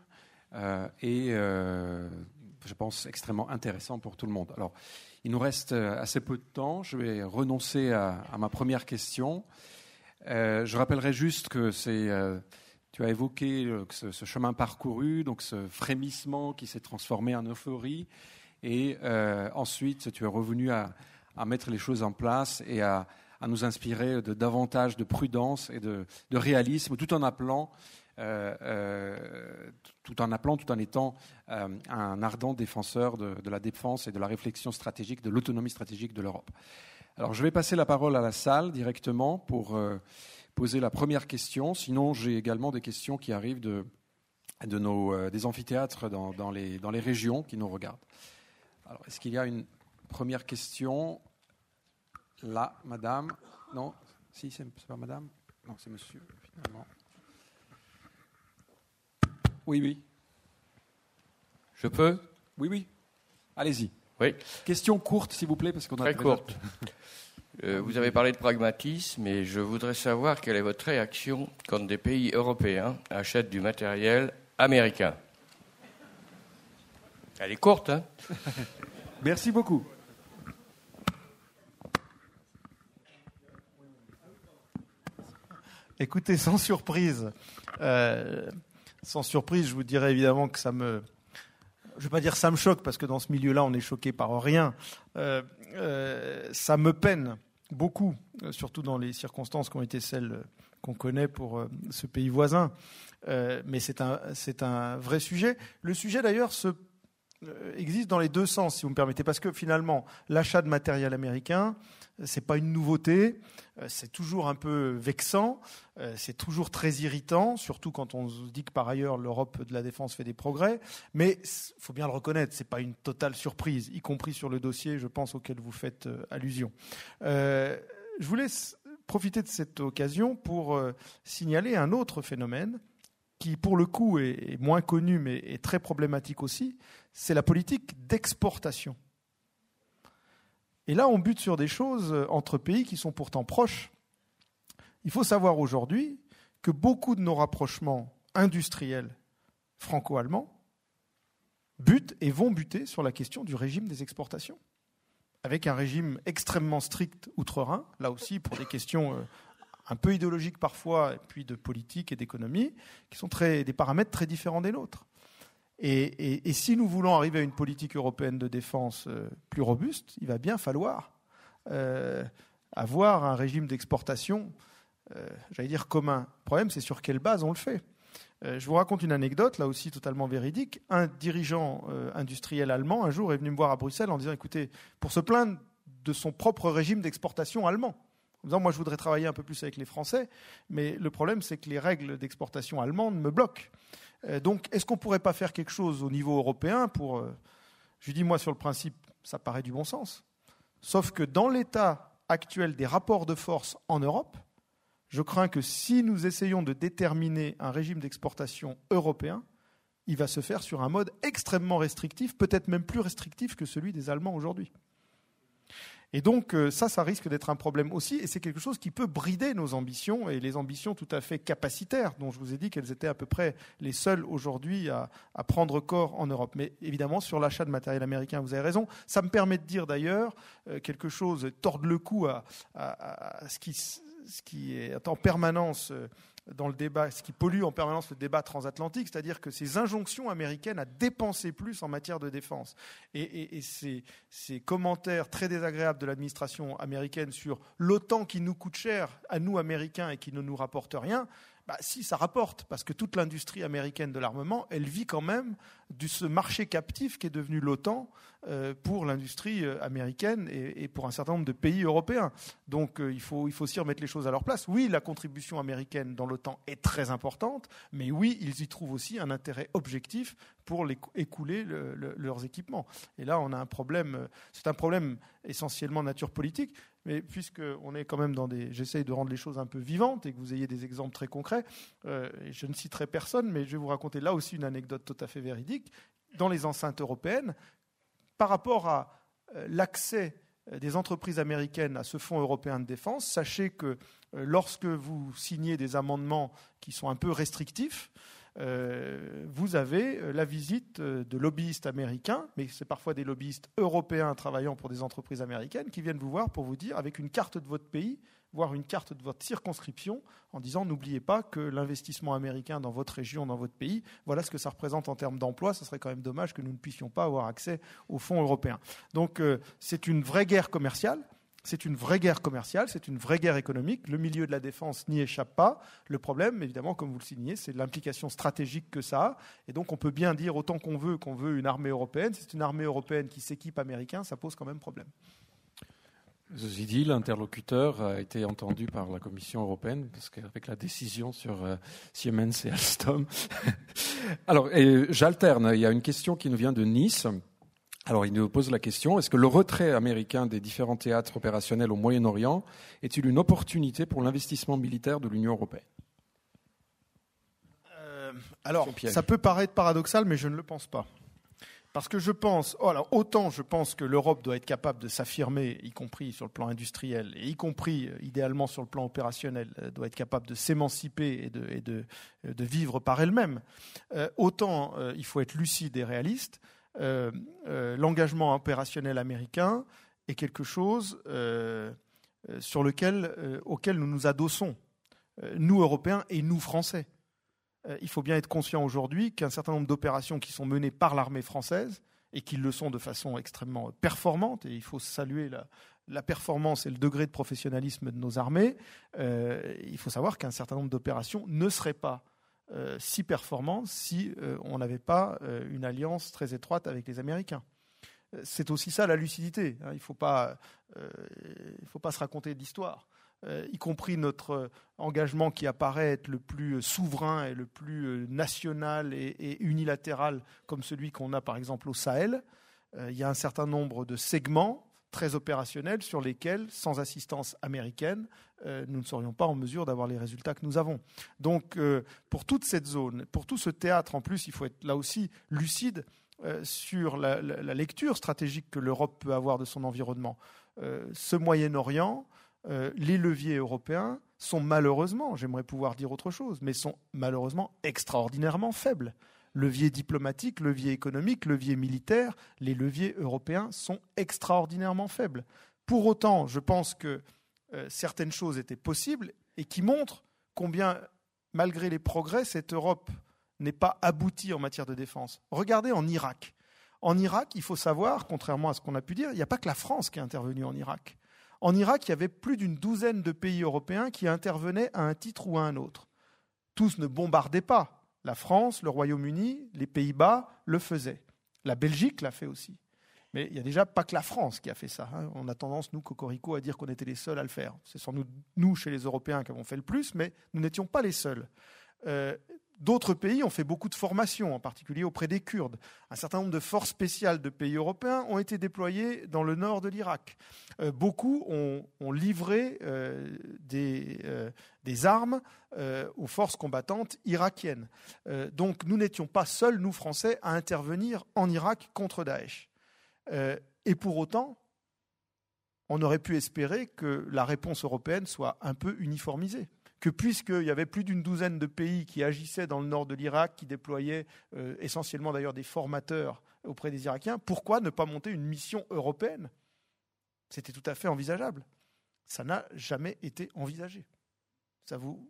C: et, je pense, extrêmement intéressant pour tout le monde. Alors, il nous reste assez peu de temps. Je vais renoncer à, ma première question. je rappellerai juste que tu as évoqué ce, ce, chemin parcouru, donc ce frémissement qui s'est transformé en euphorie, et euh, ensuite, tu es revenu à, mettre les choses en place et à, nous inspirer de davantage de prudence et de, réalisme, tout en appelant, euh, euh, tout en appelant, tout en étant un ardent défenseur de, la défense et de la réflexion stratégique, de l'autonomie stratégique de l'Europe. Alors, je vais passer la parole à la salle directement pour poser la première question. Sinon, j'ai également des questions qui arrivent de, nos, des amphithéâtres dans, les, dans les régions qui nous regardent. Alors, est-ce qu'il y a une première question? Là, madame? Non? Si, c'est pas madame? Non, c'est monsieur, finalement. Oui, oui.
D: Je peux?
C: Oui, oui. Allez-y.
D: Oui.
C: Question courte, s'il vous plaît, parce qu'on a
D: très courte. Euh, vous avez parlé de pragmatisme et je voudrais savoir quelle est votre réaction quand des pays européens achètent du matériel américain. Elle est courte, hein
C: Merci beaucoup.
B: Écoutez, sans surprise, euh, sans surprise, je vous dirais évidemment que ça me, je ne vais pas dire ça me choque parce que dans ce milieu-là, on est choqué par rien. Euh, euh, ça me peine beaucoup, surtout dans les circonstances qui ont été celles qu'on connaît pour ce pays voisin. mais c'est un, c'est un vrai sujet. Le sujet d'ailleurs se existe dans les deux sens, si vous me permettez, parce que finalement, l'achat de matériel américain, euh, c'est pas une nouveauté, euh, c'est toujours un peu vexant, c'est toujours très irritant, surtout quand on se dit que par ailleurs l'Europe de la défense fait des progrès. Mais faut bien le reconnaître, c'est pas une totale surprise, y compris sur le dossier, je pense, auquel vous faites allusion. je voulais profiter de cette occasion pour signaler un autre phénomène qui, pour le coup, est moins connu, mais est très problématique aussi, c'est la politique d'exportation. Et là, on bute sur des choses euh, entre pays qui sont pourtant proches. Il faut savoir aujourd'hui que beaucoup de nos rapprochements industriels franco-allemands butent et vont buter sur la question du régime des exportations, avec un régime extrêmement strict outre-Rhin, là aussi pour des questions euh, un peu idéologiques parfois, et puis de politique et d'économie, qui sont des paramètres très différents des nôtres. Et, si nous voulons arriver à une politique européenne de défense euh, plus robuste, il va bien falloir euh, avoir un régime d'exportation j'allais dire, commun. Le problème, c'est sur quelle base on le fait. je vous raconte une anecdote, là aussi totalement véridique. Un dirigeant industriel allemand, un jour, est venu me voir à Bruxelles en disant, écoutez, pour se plaindre de son propre régime d'exportation allemand, en disant, moi, je voudrais travailler un peu plus avec les Français, mais le problème, c'est que les règles d'exportation allemandes me bloquent. Euh, donc, est-ce qu'on ne pourrait pas faire quelque chose au niveau européen pour. Euh, je dis, moi, sur le principe, ça paraît du bon sens. Sauf que dans l'état actuel des rapports de force en Europe, je crains que si nous essayons de déterminer un régime d'exportation européen, il va se faire sur un mode extrêmement restrictif, peut-être même plus restrictif que celui des Allemands aujourd'hui. Et donc euh, ça, ça risque d'être un problème aussi, et c'est quelque chose qui peut brider nos ambitions, et les ambitions tout à fait capacitaires, dont je vous ai dit qu'elles étaient à peu près les seules aujourd'hui à, prendre corps en Europe. Mais évidemment, sur l'achat de matériel américain, vous avez raison. Ça me permet de dire d'ailleurs euh, quelque chose, tordre le cou à, ce, qui, ce, qui, est en permanence... Dans le débat, ce qui pollue en permanence le débat transatlantique, c'est-à-dire que ces injonctions américaines à dépenser plus en matière de défense. Et, ces, commentaires très désagréables de l'administration américaine sur l'OTAN qui nous coûte cher à nous Américains et qui ne nous rapporte rien, bah, si, ça rapporte, parce que toute l'industrie américaine de l'armement, elle vit quand même de ce marché captif qui est devenu l'OTAN pour l'industrie euh, américaine et, pour un certain nombre de pays européens. Donc euh, il, faut, il faut aussi remettre les choses à leur place. Oui, la contribution américaine dans l'OTAN est très importante, mais oui, ils y trouvent aussi un intérêt objectif pour écouler leurs équipements. Et là, on a un problème, c'est un problème essentiellement nature politique, mais puisqu'on est quand même dans des. J'essaye de rendre les choses un peu vivantes et que vous ayez des exemples très concrets, je ne citerai personne, mais je vais vous raconter là aussi une anecdote tout à fait véridique. Dans les enceintes européennes, par rapport à euh, l'accès euh, des entreprises américaines à ce fonds européen de défense, sachez que euh, lorsque vous signez des amendements qui sont un peu restrictifs, vous avez la visite de lobbyistes américains, mais c'est parfois des lobbyistes européens travaillant pour des entreprises américaines qui viennent vous voir pour vous dire, avec une carte de votre pays, voire une carte de votre circonscription en disant n'oubliez pas que l'investissement américain dans votre région, dans votre pays, voilà ce que ça représente en termes d'emploi. Ce serait quand même dommage que nous ne puissions pas avoir accès aux fonds européens. Donc euh, c'est une vraie guerre commerciale. C'est une vraie guerre commerciale, c'est une vraie guerre économique. Le milieu de la défense n'y échappe pas. Le problème, évidemment, comme vous le signez, c'est l'implication stratégique que ça a. Et donc, on peut bien dire autant qu'on veut qu'on veut une armée européenne. C'est une armée européenne qui s'équipe américain, ça pose quand même problème.
C: Ceci dit, l'interlocuteur a été entendu par la Commission européenne, parce qu'avec la décision sur euh, Siemens et Alstom. Alors, j'alterne. Il y a une question qui nous vient de Nice. Alors, il nous pose la question est-ce que le retrait américain des différents théâtres opérationnels au Moyen-Orient est-il une opportunité pour l'investissement militaire de l'Union européenne?
B: Euh, Alors, ça peut paraître paradoxal, mais je ne le pense pas. Parce que je pense, oh, alors autant je pense que l'Europe doit être capable de s'affirmer, y compris sur le plan industriel, et y compris euh, idéalement sur le plan opérationnel, euh, doit être capable de s'émanciper et, de, et de, de, vivre par elle-même, autant il faut être lucide et réaliste. L'engagement opérationnel américain est quelque chose sur lequel, auquel nous nous adossons, nous Européens et nous Français. Euh, il faut bien être conscient aujourd'hui qu'un certain nombre d'opérations qui sont menées par l'armée française et qui le sont de façon extrêmement performante, et il faut saluer la, performance et le degré de professionnalisme de nos armées, euh, il faut savoir qu'un certain nombre d'opérations ne seraient pas euh, si performantes si on n'avait pas une alliance très étroite avec les Américains. C'est aussi ça la lucidité. Hein. il ne faut, pas se raconter d'histoire. Euh, y compris notre euh, engagement qui apparaît être le plus euh, souverain et le plus national et, unilatéral, comme celui qu'on a par exemple au Sahel, il y a un certain nombre de segments très opérationnels sur lesquels, sans assistance américaine, nous ne serions pas en mesure d'avoir les résultats que nous avons. Donc, pour toute cette zone, pour tout ce théâtre, en plus, il faut être là aussi lucide sur la, lecture stratégique que l'Europe peut avoir de son environnement. ce Moyen-Orient, euh, les leviers européens sont malheureusement, j'aimerais pouvoir dire autre chose, mais sont malheureusement extraordinairement faibles. Levier diplomatique, levier économique, levier militaire, les leviers européens sont extraordinairement faibles. Pour autant, je pense que euh, certaines choses étaient possibles et qui montrent combien, malgré les progrès, cette Europe n'est pas aboutie en matière de défense. Regardez en Irak. En Irak, il faut savoir, contrairement à ce qu'on a pu dire, il n'y a pas que la France qui est intervenue en Irak. En Irak, il y avait plus d'une douzaine de pays européens qui intervenaient à un titre ou à un autre. Tous ne bombardaient pas. La France, le Royaume-Uni, les Pays-Bas le faisaient. La Belgique l'a fait aussi. Mais il n'y a déjà pas que la France qui a fait ça. Hein. On a tendance, nous, Cocorico, à dire qu'on était les seuls à le faire. C'est sans doute nous, chez les Européens, qui avons fait le plus, mais nous n'étions pas les seuls. Euh, D'autres pays ont fait beaucoup de formations, en particulier auprès des Kurdes. Un certain nombre de forces spéciales de pays européens ont été déployées dans le nord de l'Irak. Euh, beaucoup ont, livré euh, euh, des, armes aux forces combattantes irakiennes. donc nous n'étions pas seuls, nous Français, à intervenir en Irak contre Daesh. et pour autant, on aurait pu espérer que la réponse européenne soit un peu uniformisée que puisqu'il y avait plus d'une douzaine de pays qui agissaient dans le nord de l'Irak, qui déployaient euh, essentiellement d'ailleurs des formateurs auprès des Irakiens, pourquoi ne pas monter une mission européenne? C'était tout à fait envisageable. Ça n'a jamais été envisagé. Ça vous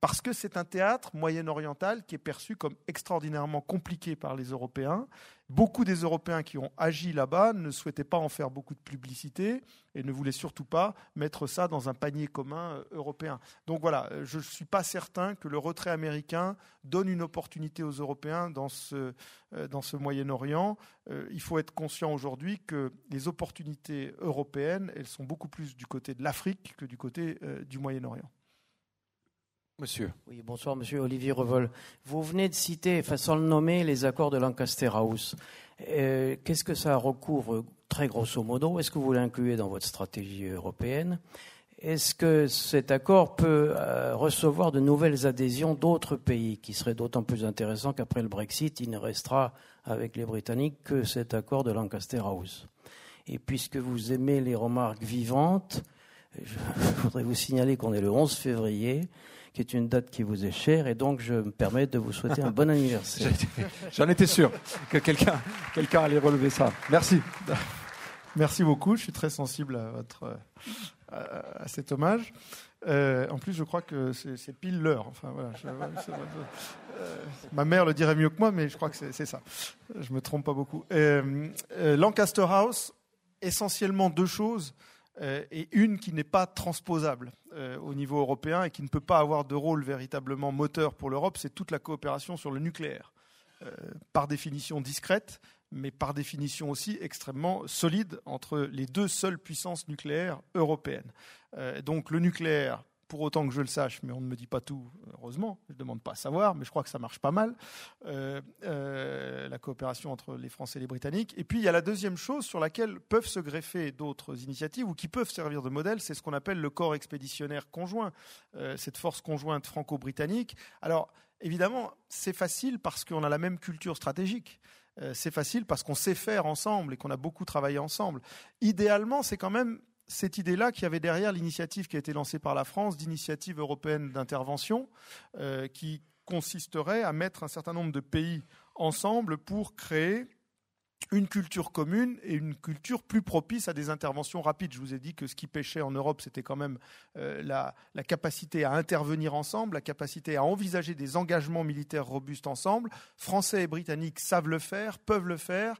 B: parce que c'est un théâtre moyen-oriental qui est perçu comme extraordinairement compliqué par les Européens. Beaucoup des Européens qui ont agi là-bas ne souhaitaient pas en faire beaucoup de publicité et ne voulaient surtout pas mettre ça dans un panier commun euh, européen. Donc voilà, euh, je ne suis pas certain que le retrait américain donne une opportunité aux Européens dans ce, euh, dans ce Moyen-Orient. Il faut être conscient aujourd'hui que les opportunités européennes, elles sont beaucoup plus du côté de l'Afrique que du côté du Moyen-Orient.
C: Monsieur.
E: Oui, bonsoir, monsieur Olivier Revol. Vous venez de citer, façon de nommer, les accords de Lancaster House. Euh, qu'est-ce que ça recouvre, très grosso modo? Est-ce que vous l'incluez dans votre stratégie européenne? Est-ce que cet accord peut euh, recevoir de nouvelles adhésions d'autres pays, qui seraient d'autant plus intéressant qu'après le Brexit, il ne restera avec les Britanniques que cet accord de Lancaster House? Et puisque vous aimez les remarques vivantes, je voudrais vous signaler qu'on est le 11 février qui est une date qui vous est chère, et donc je me permets de vous souhaiter un bon anniversaire.
C: J'en étais sûr que quelqu'un quelqu'un allait relever ça. Merci.
B: Merci beaucoup, je suis très sensible à, votre, à, cet hommage. Euh, en plus, je crois que c'est pile l'heure. Enfin, voilà, euh, ma mère le dirait mieux que moi, mais je crois que c'est ça. Je me trompe pas beaucoup. Euh, Lancaster House, essentiellement deux choses. Euh, et une qui n'est pas transposable euh, au niveau européen et qui ne peut pas avoir de rôle véritablement moteur pour l'Europe, c'est toute la coopération sur le nucléaire. Euh, par définition discrète, mais par définition aussi extrêmement solide entre les deux seules puissances nucléaires européennes. donc le nucléaire, pour autant que je le sache, mais on ne me dit pas tout, heureusement, je ne demande pas à savoir, mais je crois que ça marche pas mal, euh, euh, la coopération entre les Français et les Britanniques. Et puis il y a la deuxième chose sur laquelle peuvent se greffer d'autres initiatives ou qui peuvent servir de modèle, c'est ce qu'on appelle le corps expéditionnaire conjoint, euh, cette force conjointe franco-britannique. Alors évidemment, c'est facile parce qu'on a la même culture stratégique c'est facile parce qu'on sait faire ensemble et qu'on a beaucoup travaillé ensemble. Idéalement, c'est quand même cette idée-là qui avait derrière l'initiative qui a été lancée par la France d'initiative européenne d'intervention, euh, qui consisterait à mettre un certain nombre de pays ensemble pour créer une culture commune et une culture plus propice à des interventions rapides. Je vous ai dit que ce qui pêchait en Europe, c'était quand même euh, la, la, capacité à intervenir ensemble, la capacité à envisager des engagements militaires robustes ensemble. Français et Britanniques savent le faire, peuvent le faire.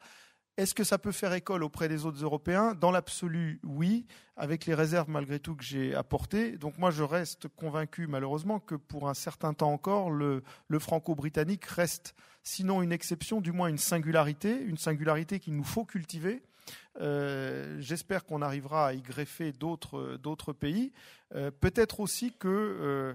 B: Est-ce que ça peut faire école auprès des autres Européens Dans l'absolu, oui, avec les réserves malgré tout que j'ai apportées. Donc moi, je reste convaincu malheureusement que pour un certain temps encore, le, franco-britannique reste, sinon une exception, du moins une singularité, une singularité qu'il nous faut cultiver. Euh, j'espère qu'on arrivera à y greffer d'autres pays. Euh, peut-être aussi que euh,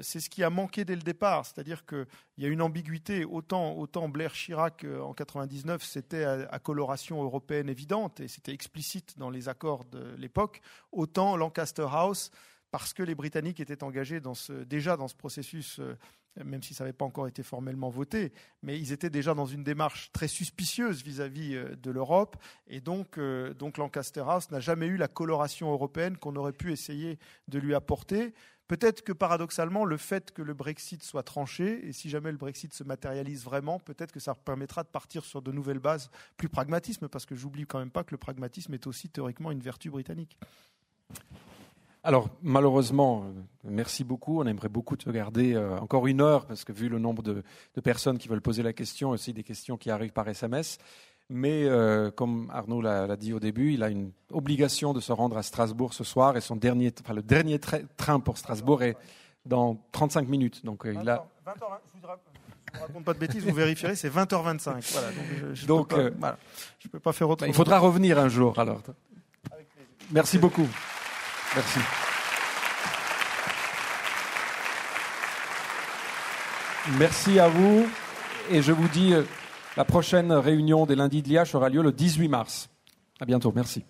B: c'est ce qui a manqué dès le départ. C'est-à-dire qu'il y a une ambiguïté. Autant, autant Blair Chirac euh, en 99, c'était à, coloration européenne évidente et c'était explicite dans les accords de l'époque. Autant Lancaster House, parce que les Britanniques étaient engagés dans ce, déjà dans ce processus, euh, même si ça n'avait pas encore été formellement voté, mais ils étaient déjà dans une démarche très suspicieuse vis-à-vis de l'Europe. Et donc, donc Lancaster House n'a jamais eu la coloration européenne qu'on aurait pu essayer de lui apporter. Peut-être que paradoxalement, le fait que le Brexit soit tranché, et si jamais le Brexit se matérialise vraiment, peut-être que ça permettra de partir sur de nouvelles bases, plus pragmatisme, parce que j'oublie quand même pas que le pragmatisme est aussi théoriquement une vertu britannique.
C: Alors, malheureusement, euh, merci beaucoup. On aimerait beaucoup te garder euh, encore une heure, parce que vu le nombre de, de, personnes qui veulent poser la question, aussi des questions qui arrivent par SMS. Mais euh, comme Arnaud l'a dit au début, il a une obligation de se rendre à Strasbourg ce soir et son dernier, enfin, le dernier train pour Strasbourg est dans 35 minutes. Donc euh, il a. 20
B: heures, je vous raconte pas de bêtises, vous vérifierez, c'est 20h25. Voilà,
C: donc je, donc, peux,
B: pas, peux pas faire.
C: Bah, il faudra revenir un jour alors. Merci beaucoup. Merci. Merci à vous. Et je vous dis, euh, la prochaine réunion des lundis de l'IH aura lieu le 18 mars. À bientôt. Merci.